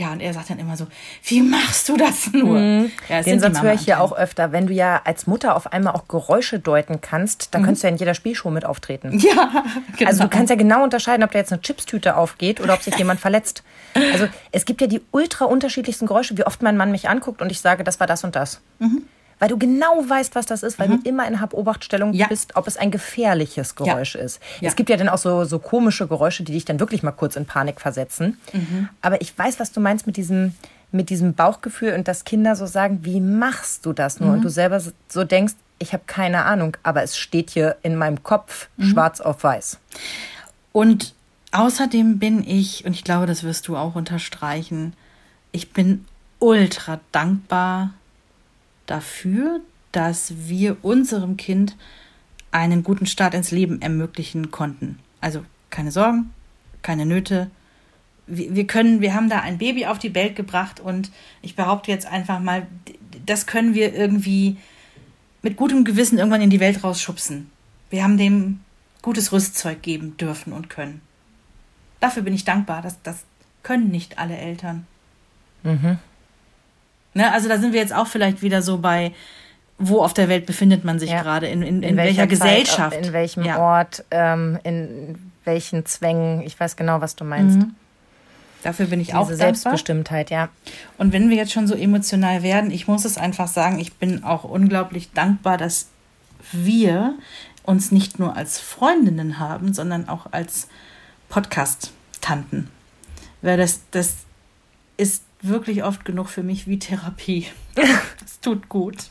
Ja, und er sagt dann immer so, wie machst du das nur? Ja, es Den Satz höre ich ja auch öfter. Wenn du ja als Mutter auf einmal auch Geräusche deuten kannst, dann könntest du ja in jeder Spielshow mit auftreten. Ja, genau. Also du kannst ja genau unterscheiden, ob da jetzt eine Chipstüte aufgeht oder ob sich jemand verletzt. Also es gibt ja die ultra unterschiedlichsten Geräusche, wie oft mein Mann mich anguckt und ich sage, das war das und das. Weil du genau weißt, was das ist, weil du immer in Hab-Obachtstellung Ja. bist, ob es ein gefährliches Geräusch ist. Ja. Es gibt ja dann auch so, so komische Geräusche, die dich dann wirklich mal kurz in Panik versetzen. Aber ich weiß, was du meinst mit diesem, mit diesem Bauchgefühl und dass Kinder so sagen, wie machst du das nur? Und du selber so denkst, ich habe keine Ahnung, aber es steht hier in meinem Kopf schwarz auf weiß. Und außerdem bin ich, und ich glaube, das wirst du auch unterstreichen, ich bin ultra dankbar dafür, dass wir unserem Kind einen guten Start ins Leben ermöglichen konnten. Also keine Sorgen, keine Nöte. Wir können, wir haben da ein Baby auf die Welt gebracht und ich behaupte jetzt einfach mal, das können wir irgendwie mit gutem Gewissen irgendwann in die Welt rausschubsen. Wir haben dem gutes Rüstzeug geben dürfen und können. Dafür bin ich dankbar. Das, das können nicht alle Eltern. Ne, also da sind wir jetzt auch vielleicht wieder so bei, wo auf der Welt befindet man sich Ja. gerade, in, in, in, welcher, Zeit, Gesellschaft. in welchem ja. Ort, ähm, in welchen Zwängen. Ich weiß genau, was du meinst. Dafür bin ich Diese auch dankbar. Selbstbestimmtheit, ja. Und wenn wir jetzt schon so emotional werden, ich muss es einfach sagen, ich bin auch unglaublich dankbar, dass wir uns nicht nur als Freundinnen haben, sondern auch als Podcast-Tanten. Weil das, das ist wirklich oft genug für mich wie Therapie. Es tut gut.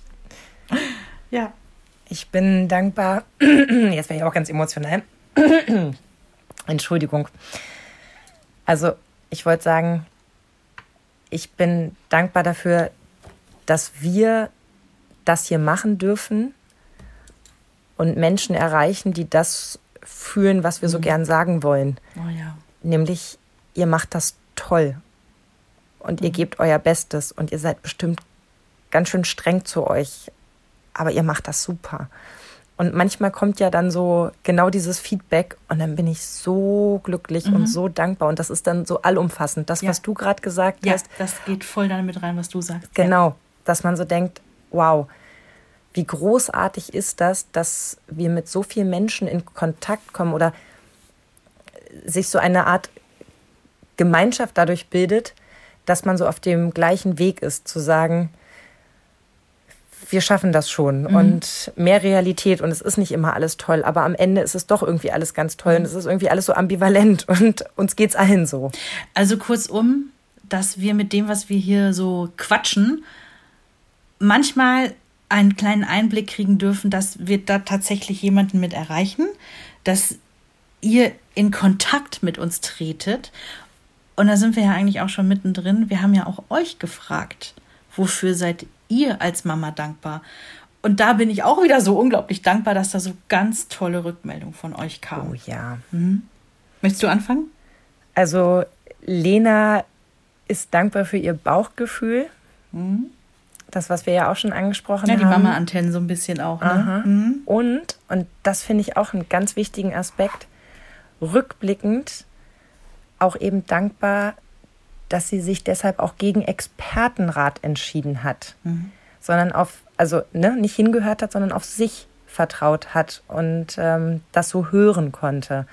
Ja. Ich bin dankbar. Jetzt werde ich auch ganz emotional. Entschuldigung. Also, ich wollte sagen, ich bin dankbar dafür, dass wir das hier machen dürfen und Menschen erreichen, die das fühlen, was wir so gern sagen wollen. Oh ja. Nämlich, ihr macht das toll und ihr gebt euer Bestes und ihr seid bestimmt ganz schön streng zu euch, aber ihr macht das super. Und manchmal kommt ja dann so genau dieses Feedback und dann bin ich so glücklich und so dankbar und das ist dann so allumfassend. Das, Ja. was du gerade gesagt Ja, hast, das geht voll damit rein, was du sagst. Genau, dass man so denkt, wow, wie großartig ist das, dass wir mit so vielen Menschen in Kontakt kommen oder sich so eine Art Gemeinschaft dadurch bildet, dass man so auf dem gleichen Weg ist, zu sagen, wir schaffen das schon und mehr Realität und es ist nicht immer alles toll, aber am Ende ist es doch irgendwie alles ganz toll und es ist irgendwie alles so ambivalent und uns geht's allen so. Also kurzum, dass wir mit dem, was wir hier so quatschen, manchmal einen kleinen Einblick kriegen dürfen, dass wir da tatsächlich jemanden mit erreichen, dass ihr in Kontakt mit uns tretet. Und da sind wir ja eigentlich auch schon mittendrin. Wir haben ja auch euch gefragt, wofür seid ihr als Mama dankbar? Und da bin ich auch wieder so unglaublich dankbar, dass da so ganz tolle Rückmeldungen von euch Oh kamen. ja. Möchtest du anfangen? Also Lena ist dankbar für ihr Bauchgefühl. Das, was wir ja auch schon angesprochen Ja, die haben. Mama-Antennen so ein bisschen auch. Ne? Aha. Und, und das finde ich auch einen ganz wichtigen Aspekt, rückblickend auch eben dankbar, dass sie sich deshalb auch gegen Expertenrat entschieden hat. Sondern auf, also ne, nicht hingehört hat, sondern auf sich vertraut hat und ähm, das so hören konnte.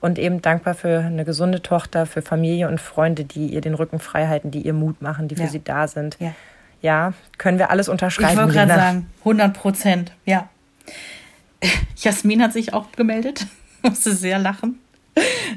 Und eben dankbar für eine gesunde Tochter, für Familie und Freunde, die ihr den Rücken frei halten, die ihr Mut machen, die für Ja. sie da sind. Ja. Ja, können wir alles unterschreiben. Ich wollte gerade sagen, 100 Prozent, ja. Jasmin hat sich auch gemeldet, musste sehr lachen.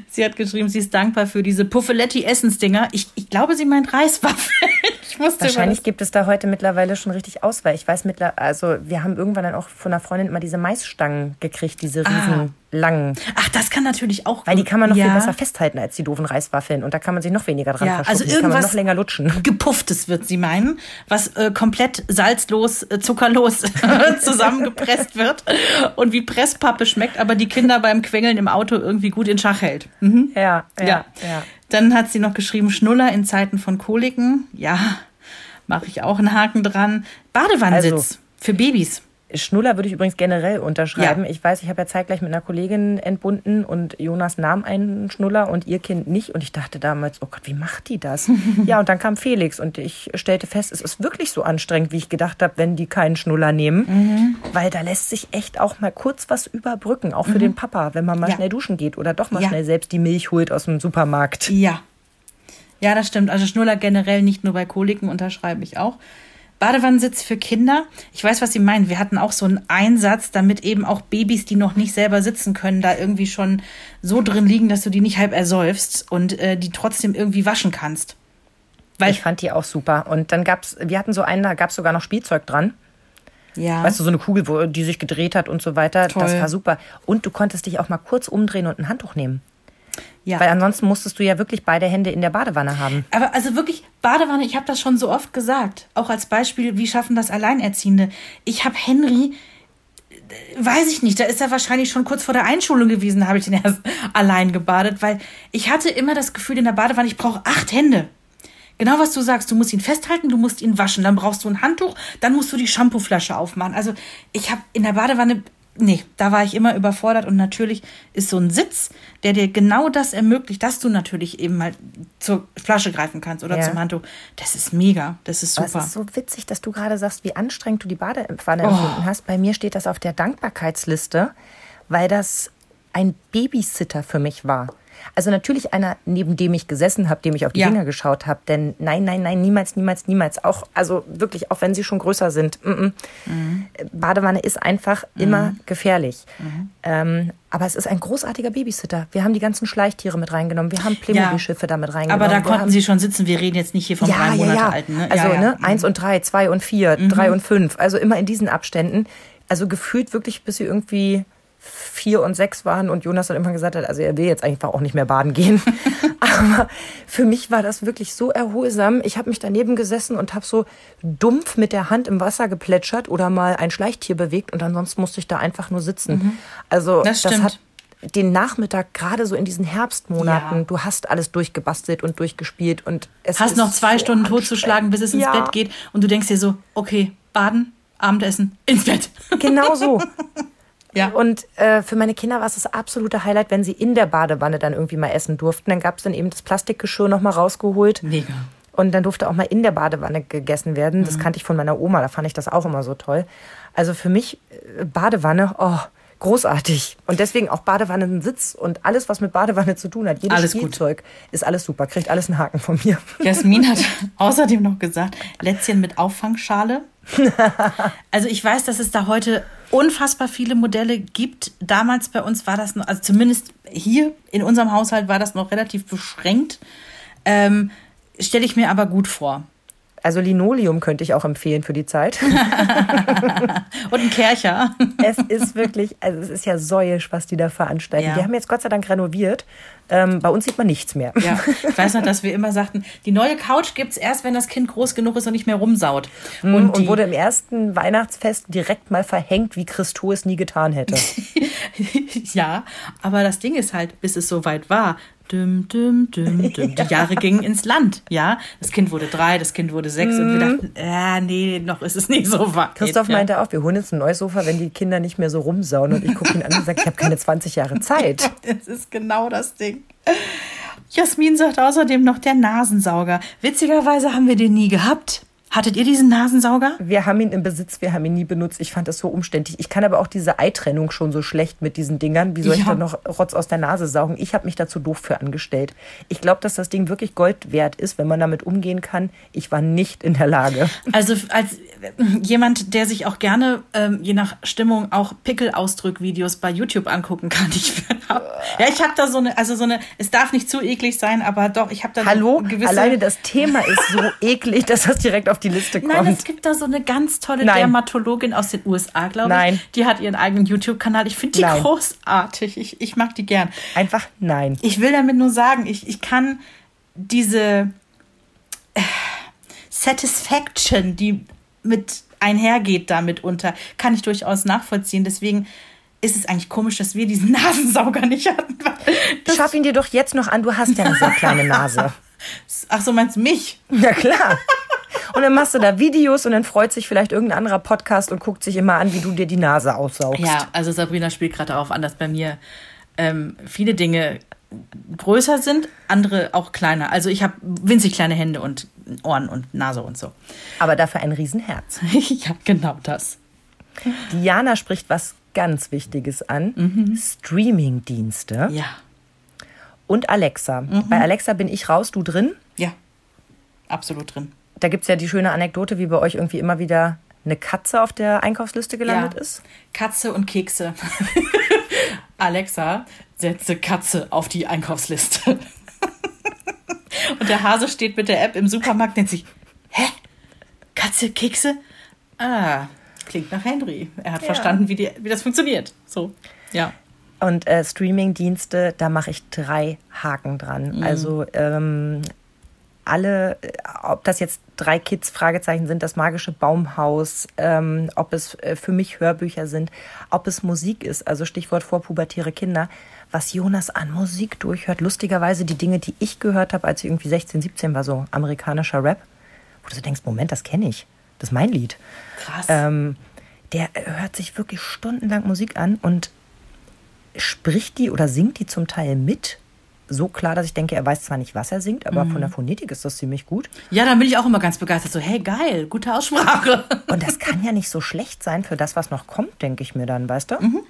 Sie hat geschrieben, sie ist dankbar für diese Puffeletti-Essensdinger. Ich, ich glaube, sie meint Reiswaffeln. Ich musste Wahrscheinlich gibt es da heute mittlerweile schon richtig Auswahl. Ich weiß mittlerweile, also wir haben irgendwann dann auch von einer Freundin immer diese Maisstangen gekriegt, diese riesen langen. Ach, das kann natürlich auch. Weil die kann man noch ja. viel besser festhalten als die doofen Reiswaffeln. Und da kann man sich noch weniger dran Ja, also die kann man irgendwas noch länger lutschen. gepufftes wird sie meinen, was äh, komplett salzlos, äh, zuckerlos zusammengepresst wird und wie Presspappe schmeckt, aber die Kinder beim Quengeln im Auto irgendwie gut in Schach hält. Mhm. Ja, ja, Ja. ja. Dann hat sie noch geschrieben, Schnuller in Zeiten von Koliken. Ja, mache ich auch einen Haken dran. Badewannensitz Also- für Babys. Schnuller würde ich übrigens generell unterschreiben. Ja. Ich weiß, ich habe ja zeitgleich mit einer Kollegin entbunden und Jonas nahm einen Schnuller und ihr Kind nicht. Und ich dachte damals, oh Gott, wie macht die das? ja, und dann kam Felix und ich stellte fest, es ist wirklich so anstrengend, wie ich gedacht habe, wenn die keinen Schnuller nehmen. Mhm. Weil da lässt sich echt auch mal kurz was überbrücken, auch für den Papa, wenn man mal Ja. schnell duschen geht oder doch mal Ja. schnell selbst die Milch holt aus dem Supermarkt. Ja. Ja, das stimmt. Also Schnuller generell nicht nur bei Koliken unterschreibe ich auch. Badewannensitz für Kinder. Ich weiß, was Sie meinen. Wir hatten auch so einen Einsatz, damit eben auch Babys, die noch nicht selber sitzen können, da irgendwie schon so drin liegen, dass du die nicht halb ersäufst und äh, die trotzdem irgendwie waschen kannst. Weil, Ich fand die auch super. Und dann gab's, wir hatten so einen, da gab's sogar noch Spielzeug dran. ja. Weißt du, so eine Kugel, wo die sich gedreht hat und so weiter. Das Toll. war super. Und du konntest dich auch mal kurz umdrehen und ein Handtuch nehmen. Ja. Weil ansonsten musstest du ja wirklich beide Hände in der Badewanne haben. Aber also wirklich, Badewanne, ich habe das schon so oft gesagt. Auch als Beispiel, wie schaffen das Alleinerziehende? Ich habe Henry, äh, weiß ich nicht, da ist er wahrscheinlich schon kurz vor der Einschulung gewesen, habe ich den erst allein gebadet, weil ich hatte immer das Gefühl in der Badewanne, ich brauche acht Hände. Genau was du sagst, du musst ihn festhalten, du musst ihn waschen, dann brauchst du ein Handtuch, dann musst du die Shampooflasche aufmachen. Also ich habe in der Badewanne, nee, da war ich immer überfordert und natürlich ist so ein Sitz, der dir genau das ermöglicht, dass du natürlich eben mal zur Flasche greifen kannst oder Ja. zum Handtuch. Das ist mega, das ist super. ist so witzig, dass du gerade sagst, wie anstrengend du die Badewanne Oh. empfunden hast. Bei mir steht das auf der Dankbarkeitsliste, weil das ein Babysitter für mich war. Also natürlich einer, neben dem ich gesessen habe, dem ich auf die Ja. Finger geschaut habe. Denn nein, nein, nein, niemals, niemals, niemals. Auch, also wirklich, auch wenn sie schon größer sind. Mm -mm. Badewanne ist einfach immer gefährlich. Ähm, aber es ist ein großartiger Babysitter. Wir haben die ganzen Schleichtiere mit reingenommen. Wir haben Playmobil-Schiffe damit reingenommen. Aber da konnten sie schon sitzen. Wir reden jetzt nicht hier vom drei Monate alten. Ne? also ja, ja. ne, eins und drei, zwei und vier, drei und fünf. Also immer in diesen Abständen. Also gefühlt wirklich, bis sie irgendwie vier und sechs waren und Jonas dann irgendwann gesagt hat, also er will jetzt einfach auch nicht mehr baden gehen. Aber für mich war das wirklich so erholsam. Ich habe mich daneben gesessen und habe so dumpf mit der Hand im Wasser geplätschert oder mal ein Schleichtier bewegt und ansonsten musste ich da einfach nur sitzen. Also Das das, hat den Nachmittag gerade so in diesen Herbstmonaten, Ja. du hast alles durchgebastelt und durchgespielt und es Hast noch zwei so Stunden totzuschlagen, bis es ins Ja. Bett geht. Und du denkst dir so, okay, baden, Abendessen, ins Bett. Genau so. Ja. Und äh, für meine Kinder war es das absolute Highlight, wenn sie in der Badewanne dann irgendwie mal essen durften. Dann gab es dann eben das Plastikgeschirr noch mal rausgeholt. Mega. Und dann durfte auch mal in der Badewanne gegessen werden. Das kannte ich von meiner Oma, da fand ich das auch immer so toll. Also für mich äh, Badewanne, oh, großartig. Und deswegen auch Badewannensitz und alles, was mit Badewanne zu tun hat. Jedes Alles gut. Spielzeug ist alles super. Kriegt alles einen Haken von mir. Jasmin hat außerdem noch gesagt, Lätzchen mit Auffangschale. Also ich weiß, dass es da heute unfassbar viele Modelle gibt. Damals bei uns war das noch, also zumindest hier in unserem Haushalt war das noch relativ beschränkt. Ähm, Stelle ich mir aber gut vor. Also Linoleum könnte ich auch empfehlen für die Zeit. Und ein Kercher. es ist wirklich, also es ist ja säuisch, was die da veranstalten. Ja. Die haben jetzt Gott sei Dank renoviert. Ähm, bei uns sieht man nichts mehr. Ja, ich weiß noch, dass wir immer sagten, die neue Couch gibt's erst, wenn das Kind groß genug ist und nicht mehr rumsaut. Und, Und, die, wurde im ersten Weihnachtsfest direkt mal verhängt, wie Christo es nie getan hätte. ja, aber das Ding ist halt, bis es soweit war, düm, düm, düm, düm. Die Jahre gingen ins Land, ja. Das Kind wurde drei, das Kind wurde sechs und wir dachten, äh, nee, noch ist es nicht so weit. Christoph ja. meinte auch, wir holen jetzt ein neues Sofa, wenn die Kinder nicht mehr so rumsauen. Und ich gucke ihn an und sage, ich habe keine 20 Jahre Zeit. Das ist genau das Ding. Jasmin sagt außerdem noch der Nasensauger. Witzigerweise haben wir den nie gehabt. Hattet ihr diesen Nasensauger? Wir haben ihn im Besitz, wir haben ihn nie benutzt. Ich fand das so umständlich. Ich kann aber auch diese Eitrennung schon so schlecht mit diesen Dingern. Wie soll ich Ja. da noch Rotz aus der Nase saugen? Ich habe mich dazu doof für angestellt. Ich glaube, dass das Ding wirklich Gold wert ist, wenn man damit umgehen kann. Ich war nicht in der Lage. Also als jemand, der sich auch gerne, ähm, je nach Stimmung, auch Pickelausdrückvideos bei YouTube angucken kann. Ich hab, ja, ich habe da so eine, also so eine, es darf nicht zu eklig sein, aber doch, ich habe da Hallo? eine gewisse... Alleine das Thema ist so eklig, dass das direkt auf die Liste kommt. Nein, es gibt da so eine ganz tolle Nein. Dermatologin aus den USA, glaube ich. Nein. Die hat ihren eigenen YouTube-Kanal. Ich finde die Nein. großartig. Ich, ich mag die gern. Einfach nein. Ich will damit nur sagen, ich, ich kann diese äh, Satisfaction, die mit einhergeht damit unter, kann ich durchaus nachvollziehen. Deswegen ist es eigentlich komisch, dass wir diesen Nasensauger nicht hatten. Schaff ihn dir doch jetzt noch an, du hast ja eine sehr kleine Nase. ach so, meinst du mich? Ja, klar. Und dann machst du da Videos und dann freut sich vielleicht irgendein anderer Podcast und guckt sich immer an, wie du dir die Nase aussaugst. Ja, also Sabrina spielt gerade darauf an, dass bei mir ähm, viele Dinge größer sind, andere auch kleiner. Also ich habe winzig kleine Hände und Ohren und Nase und so. Aber dafür ein Riesenherz. ja, genau das. Diana spricht was ganz Wichtiges an. Streamingdienste Ja, und Alexa. Bei Alexa bin ich raus, du drin. ja, absolut drin. Da gibt es ja die schöne Anekdote, wie bei euch irgendwie immer wieder eine Katze auf der Einkaufsliste gelandet ja. ist. Katze und Kekse. Alexa, setze Katze auf die Einkaufsliste. und der Hase steht mit der App im Supermarkt und denkt sich, hä? Katze, Kekse? Ah, klingt nach Henry. Er hat verstanden, wie, die, wie das funktioniert. So, ja. Und äh, Streamingdienste, da mache ich drei Haken dran. Mhm. Also ähm, alle, äh, ob das jetzt drei Kids Fragezeichen sind, das magische Baumhaus, ähm, ob es äh, für mich Hörbücher sind, ob es Musik ist, also Stichwort vorpubertäre Kinder, was Jonas an Musik durchhört. Lustigerweise die Dinge, die ich gehört habe, als ich irgendwie 16, 17 war, so amerikanischer Rap, wo du so denkst, Moment, das kenne ich. Das ist mein Lied. Krass. Ähm, der hört sich wirklich stundenlang Musik an und spricht die oder singt die zum Teil mit. So klar, dass ich denke, er weiß zwar nicht, was er singt, aber von der Phonetik ist das ziemlich gut. ja, da bin ich auch immer ganz begeistert. So, hey, geil, gute Aussprache. Und das kann ja nicht so schlecht sein für das, was noch kommt, denke ich mir dann, weißt du? Mhm.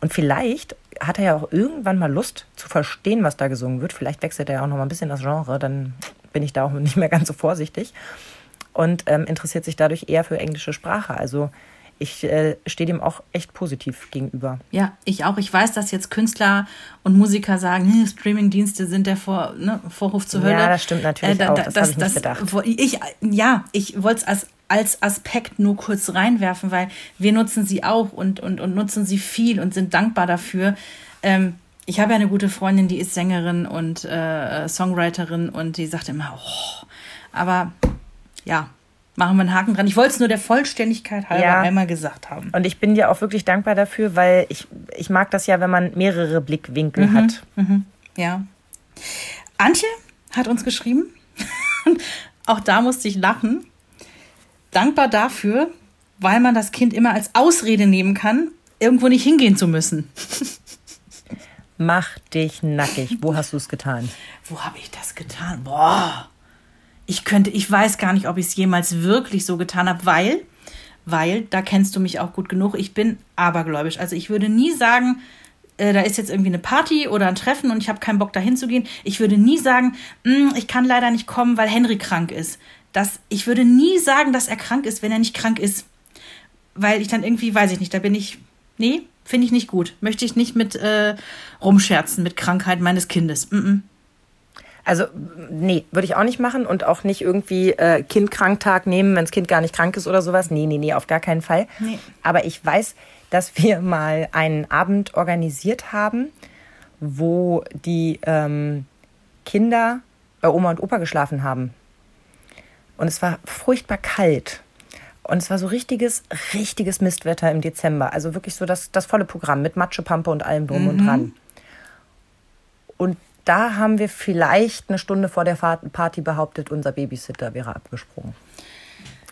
Und vielleicht hat er ja auch irgendwann mal Lust zu verstehen, was da gesungen wird. Vielleicht wechselt er ja auch noch mal ein bisschen das Genre, dann bin ich da auch nicht mehr ganz so vorsichtig. Und ähm, interessiert sich dadurch eher für englische Sprache. Also ich äh, stehe dem auch echt positiv gegenüber. Ja, ich auch. Ich weiß, dass jetzt Künstler und Musiker sagen, hm, Streamingdienste sind der Vor, ne, Vorhof zur Ja, Hölle. Äh, das stimmt natürlich auch. Das hab ich nicht gedacht. Ich, ja, ich wollte es als, als Aspekt nur kurz reinwerfen, weil wir nutzen sie auch und, und, und nutzen sie viel und sind dankbar dafür. Ähm, ich habe ja eine gute Freundin, die ist Sängerin und äh, Songwriterin und die sagt immer, oh, aber ja, machen wir einen Haken dran. Ich wollte es nur der Vollständigkeit halber Ja. einmal gesagt haben. Und ich bin dir auch wirklich dankbar dafür, weil ich, ich mag das ja, wenn man mehrere Blickwinkel hat. Ja. Antje hat uns geschrieben, auch da musste ich lachen. Dankbar dafür, weil man das Kind immer als Ausrede nehmen kann, irgendwo nicht hingehen zu müssen. Mach dich nackig. Wo hast du es getan? Wo habe ich das getan? Boah. Ich könnte, ich weiß gar nicht, ob ich es jemals wirklich so getan habe, weil, weil, da kennst du mich auch gut genug, ich bin abergläubisch. Also ich würde nie sagen, äh, da ist jetzt irgendwie eine Party oder ein Treffen und ich habe keinen Bock dahin zu gehen. Ich würde nie sagen, "Mm, ich kann leider nicht kommen, weil Henry krank ist. Das, ich würde nie sagen, dass er krank ist, wenn er nicht krank ist. Weil ich dann irgendwie, weiß ich nicht, da bin ich, nee, finde ich nicht gut. Möchte ich nicht mit äh, rumscherzen mit Krankheit meines Kindes. Mm -mm. Also, nee, würde ich auch nicht machen und auch nicht irgendwie äh, Kindkranktag nehmen, wenn das Kind gar nicht krank ist oder sowas. Nee, nee, nee, auf gar keinen Fall. Nee. Aber ich weiß, dass wir mal einen Abend organisiert haben, wo die ähm, Kinder bei Oma und Opa geschlafen haben. Und es war furchtbar kalt. Und es war so richtiges, richtiges Mistwetter im Dezember. Also wirklich so das, das volle Programm mit Matschepampe und allem drum und dran. Und da haben wir vielleicht eine Stunde vor der Party behauptet, unser Babysitter wäre abgesprungen.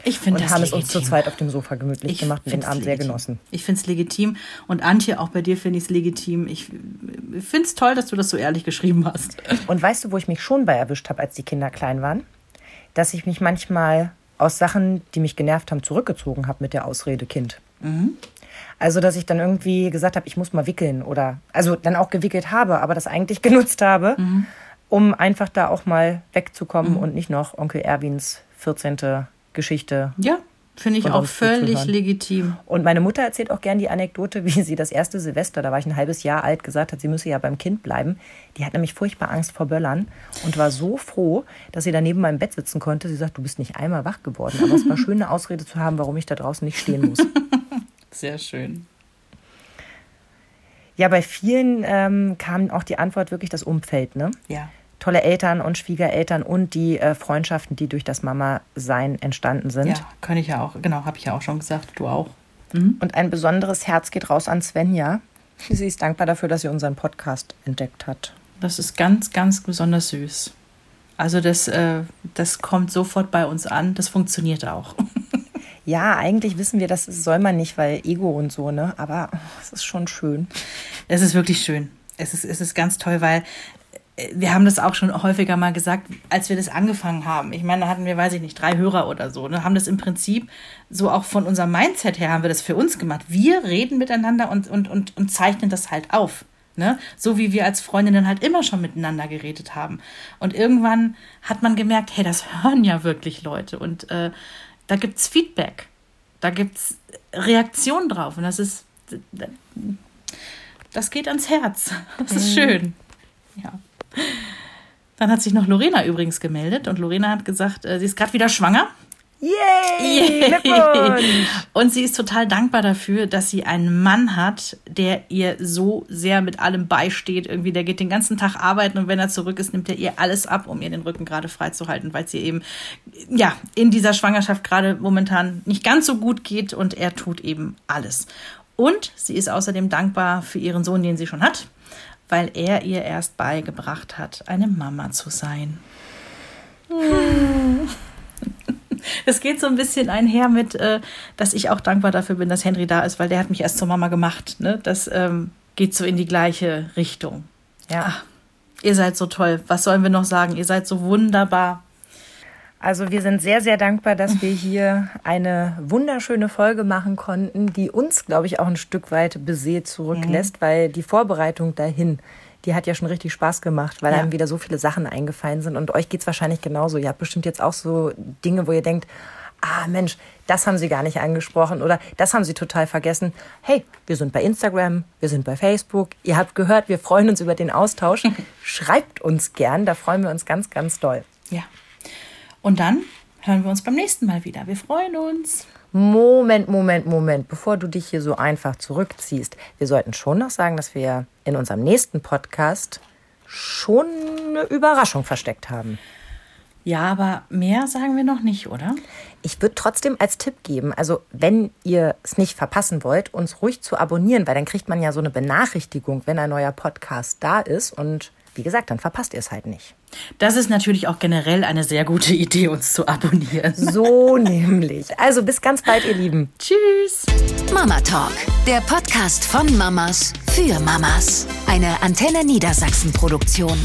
Ich finde Und das haben es legitim. uns zu zweit auf dem Sofa gemütlich Ich gemacht und den Abend sehr legitim. genossen. Ich finde es legitim. Und Antje, auch bei dir finde ich es legitim. Ich finde es toll, dass du das so ehrlich geschrieben hast. Und weißt du, wo ich mich schon bei erwischt habe, als die Kinder klein waren? Dass ich mich manchmal aus Sachen, die mich genervt haben, zurückgezogen habe mit der Ausrede Kind. Also, dass ich dann irgendwie gesagt habe, ich muss mal wickeln oder, also dann auch gewickelt habe, aber das eigentlich genutzt habe, um einfach da auch mal wegzukommen und nicht noch Onkel Erwins 14. Geschichte Ja, finde ich auch völlig legitim. Und meine Mutter erzählt auch gern die Anekdote, wie sie das erste Silvester, da war ich ein halbes Jahr alt, gesagt hat, sie müsse ja beim Kind bleiben. Die hat nämlich furchtbar Angst vor Böllern und war so froh, dass sie da neben meinem Bett sitzen konnte. Sie sagt, du bist nicht einmal wach geworden, aber es war schön, eine Ausrede zu haben, warum ich da draußen nicht stehen muss. Sehr schön. Ja, bei vielen ähm, kam auch die Antwort wirklich das Umfeld, ne? Ja. Tolle Eltern und Schwiegereltern und die äh, Freundschaften, die durch das Mama-Sein entstanden sind. Ja, kann ich ja auch. Genau, habe ich ja auch schon gesagt. Du auch. Und ein besonderes Herz geht raus an Svenja. Sie ist dankbar dafür, dass sie unseren Podcast entdeckt hat. Das ist ganz, ganz besonders süß. Also das, äh, das kommt sofort bei uns an. Das funktioniert auch. Ja, eigentlich wissen wir, das soll man nicht, weil Ego und so, ne? Aber es ist schon schön. Es ist wirklich schön. Es ist, es ist ganz toll, weil äh, wir haben das auch schon häufiger mal gesagt, als wir das angefangen haben. Ich meine, da hatten wir, weiß ich nicht, drei Hörer oder so. Ne? Haben das im Prinzip so auch von unserem Mindset her haben wir das für uns gemacht. Wir reden miteinander und, und, und, und zeichnen das halt auf. Ne? So wie wir als Freundinnen halt immer schon miteinander geredet haben. Und irgendwann hat man gemerkt, hey, das hören ja wirklich Leute. Und äh, da gibt's Feedback. Da gibt's Reaktion drauf. Und das ist, das geht ans Herz. Das ist schön. Ja. Dann hat sich noch Lorena übrigens gemeldet und Lorena hat gesagt, äh, sie ist gerade wieder schwanger. Yay! Glückwunsch! Und sie ist total dankbar dafür, dass sie einen Mann hat, der ihr so sehr mit allem beisteht. Irgendwie, der geht den ganzen Tag arbeiten und wenn er zurück ist, nimmt er ihr alles ab, um ihr den Rücken gerade frei zu halten, weil es ihr eben, ja, in dieser Schwangerschaft gerade momentan nicht ganz so gut geht und er tut eben alles. Und sie ist außerdem dankbar für ihren Sohn, den sie schon hat, weil er ihr erst beigebracht hat, eine Mama zu sein. Es geht so ein bisschen einher mit, äh, dass ich auch dankbar dafür bin, dass Henry da ist, weil der hat mich erst zur Mama gemacht. Ne? Das ähm, geht so in die gleiche Richtung. Ja. Ihr seid so toll. Was sollen wir noch sagen? Ihr seid so wunderbar. Also wir sind sehr, sehr dankbar, dass wir hier eine wunderschöne Folge machen konnten, die uns, glaube ich, auch ein Stück weit beseelt zurücklässt, weil die Vorbereitung dahin, die hat ja schon richtig Spaß gemacht, weil Ja. einem wieder so viele Sachen eingefallen sind. Und euch geht's wahrscheinlich genauso. Ihr habt bestimmt jetzt auch so Dinge, wo ihr denkt, ah Mensch, das haben sie gar nicht angesprochen oder das haben sie total vergessen. Hey, wir sind bei Instagram, wir sind bei Facebook. Ihr habt gehört, wir freuen uns über den Austausch. Schreibt uns gern, da freuen wir uns ganz, ganz doll. Ja. Und dann hören wir uns beim nächsten Mal wieder. Wir freuen uns. Moment, Moment, Moment, bevor du dich hier so einfach zurückziehst. Wir sollten schon noch sagen, dass wir in unserem nächsten Podcast schon eine Überraschung versteckt haben. Ja, aber mehr sagen wir noch nicht, oder? Ich würde trotzdem als Tipp geben, also wenn ihr es nicht verpassen wollt, uns ruhig zu abonnieren, weil dann kriegt man ja so eine Benachrichtigung, wenn ein neuer Podcast da ist und wie gesagt, dann verpasst ihr es halt nicht. Das ist natürlich auch generell eine sehr gute Idee, uns zu abonnieren. So nämlich. Also bis ganz bald, ihr Lieben. Tschüss. Mama Talk, der Podcast von Mamas für Mamas. Eine Antenne Niedersachsen Produktion.